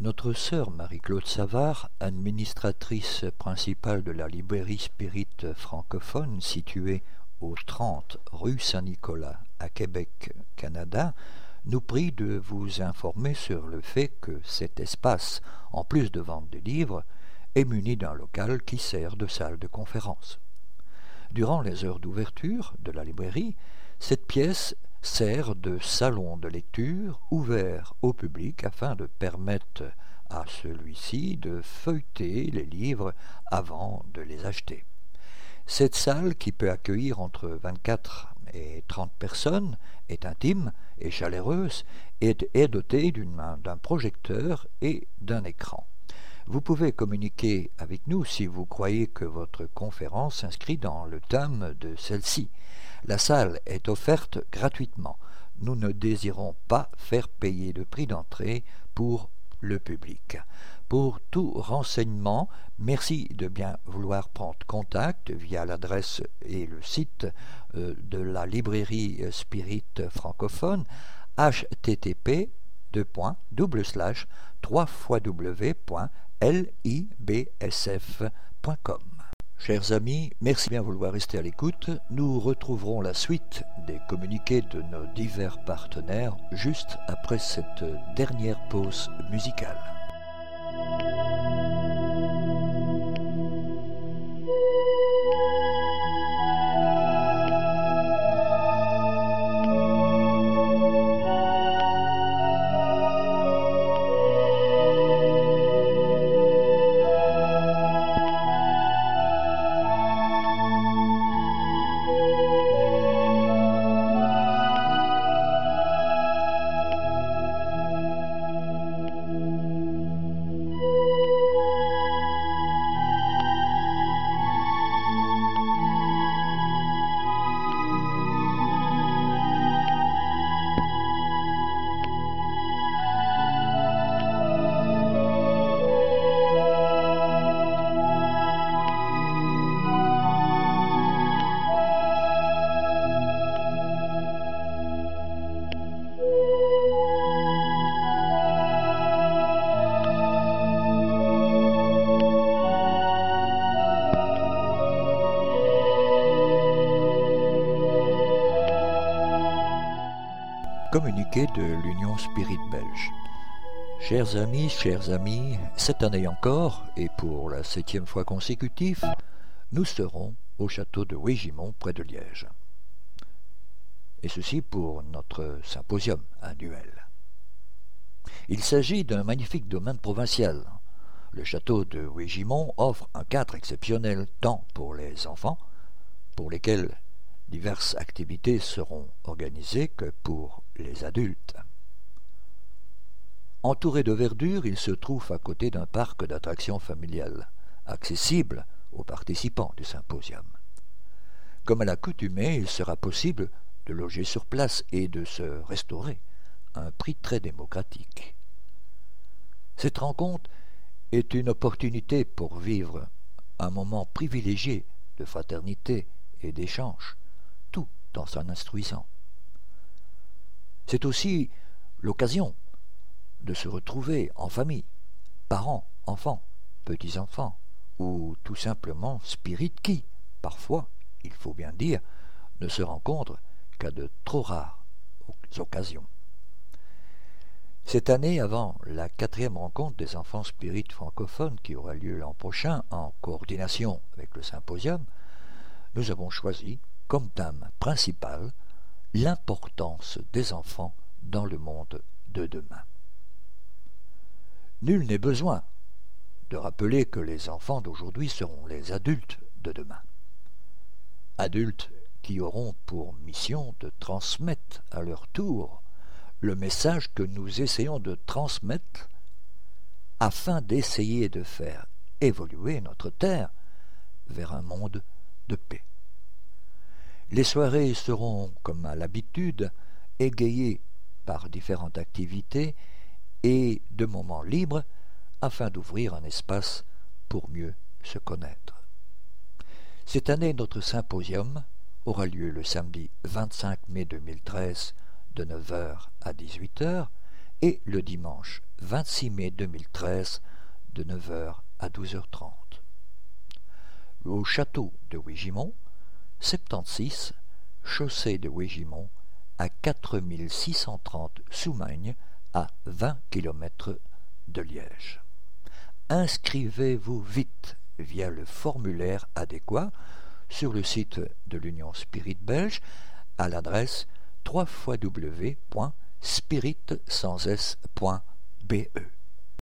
Notre sœur Marie-Claude Savard, administratrice principale de la librairie Spirit francophone située au 30 rue Saint-Nicolas à Québec, Canada, nous prie de vous informer sur le fait que cet espace, en plus de vente de livres, est muni d'un local qui sert de salle de conférence. Durant les heures d'ouverture de la librairie, cette pièce sert de salon de lecture ouvert au public afin de permettre à celui-ci de feuilleter les livres avant de les acheter. Cette salle, qui peut accueillir entre 24 et 30 personnes, est intime et chaleureuse et est dotée d'un projecteur et d'un écran. Vous pouvez communiquer avec nous si vous croyez que votre conférence s'inscrit dans le thème de celle-ci. La salle est offerte gratuitement. Nous ne désirons pas faire payer le prix d'entrée pour le public. Pour tout renseignement, merci de bien vouloir prendre contact via l'adresse et le site euh, de la librairie Spirit francophone http 3 www.libsf.com. Chers amis, merci bien vouloir rester à l'écoute. Nous retrouverons la suite des communiqués de nos divers partenaires juste après cette dernière pause musicale. Communiqué de l'Union Spirit Belge. Chers amis, chers amis, cette année encore, et pour la septième fois consécutive, nous serons au château de Wégimont près de Liège. Et ceci pour notre symposium annuel. Il s'agit d'un magnifique domaine provincial. Le château de Wégimont offre un cadre exceptionnel tant pour les enfants, pour lesquels diverses activités seront organisées que pour les adultes. Entouré de verdure, il se trouve à côté d'un parc d'attractions familiales, accessible aux participants du symposium. Comme à l'accoutumée, il sera possible de loger sur place et de se restaurer à un prix très démocratique. Cette rencontre est une opportunité pour vivre un moment privilégié de fraternité et d'échange en instruisant. C'est aussi l'occasion de se retrouver en famille, parents, enfants, petits-enfants, ou tout simplement spirit qui, parfois, il faut bien dire, ne se rencontrent qu'à de trop rares occasions. Cette année, avant la quatrième rencontre des enfants spirites francophones qui aura lieu l'an prochain en coordination avec le symposium, nous avons choisi comme thème principal l'importance des enfants dans le monde de demain. Nul n'est besoin de rappeler que les enfants d'aujourd'hui seront les adultes de demain. Adultes qui auront pour mission de transmettre à leur tour le message que nous essayons de transmettre afin d'essayer de faire évoluer notre Terre vers un monde de paix. Les soirées seront, comme à l'habitude, égayées par différentes activités et de moments libres afin d'ouvrir un espace pour mieux se connaître. Cette année, notre symposium aura lieu le samedi 25 mai 2013 de 9h à 18h et le dimanche 26 mai 2013 de 9h à 12h30. Au château de Wégimont, 76, chaussée de Wégimont, à 4630 Soumagne, à 20 km de Liège. Inscrivez-vous vite via le formulaire adéquat sur le site de l'Union Spirit Belge à l'adresse www.spirit.be.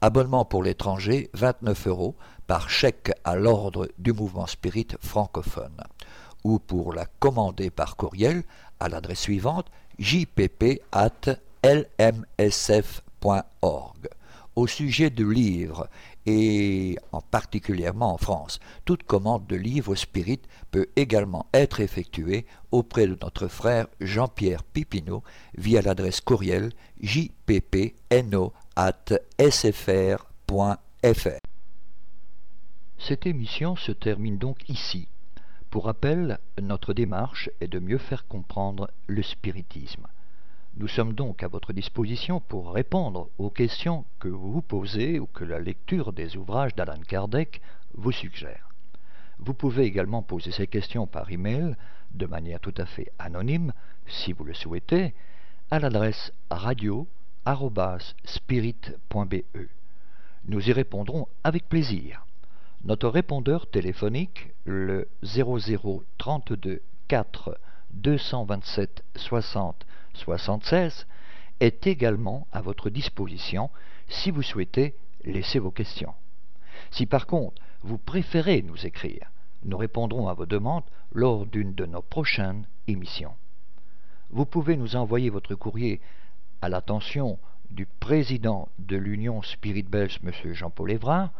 Abonnement pour l'étranger, 29 euros, par chèque à l'ordre du mouvement spirit francophone. Ou pour la commander par courriel à l'adresse suivante jpp.lmsf.org. Au sujet de livres, et en particulièrement en France, toute commande de livres spirit peut également être effectuée auprès de notre frère Jean-Pierre Pipineau via l'adresse courriel jppno sfr.fr. Cette émission se termine donc ici. Pour rappel, notre démarche est de mieux faire comprendre le spiritisme. Nous sommes donc à votre disposition pour répondre aux questions que vous vous posez ou que la lecture des ouvrages d'Alan Kardec vous suggère. Vous pouvez également poser ces questions par email de manière tout à fait anonyme, si vous le souhaitez, à l'adresse radio spirit.be. Nous y répondrons avec plaisir. Notre répondeur téléphonique, le 0032 4 227 60 76, est également à votre disposition si vous souhaitez laisser vos questions. Si par contre vous préférez nous écrire, nous répondrons à vos demandes lors d'une de nos prochaines émissions. Vous pouvez nous envoyer votre courrier à l'attention du président de l'Union Spirit Belge, M. Jean-Paul Évrard,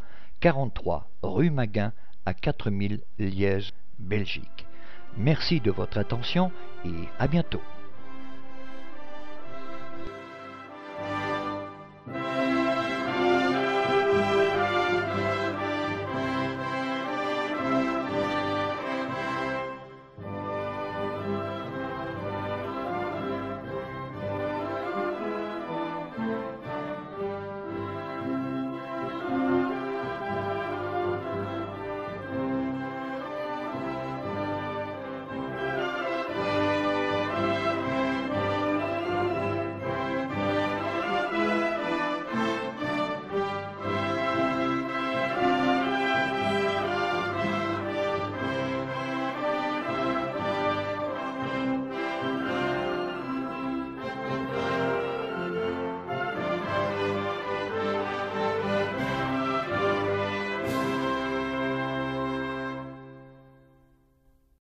43 rue Maguin à 4000 Liège, Belgique. Merci de votre attention et à bientôt.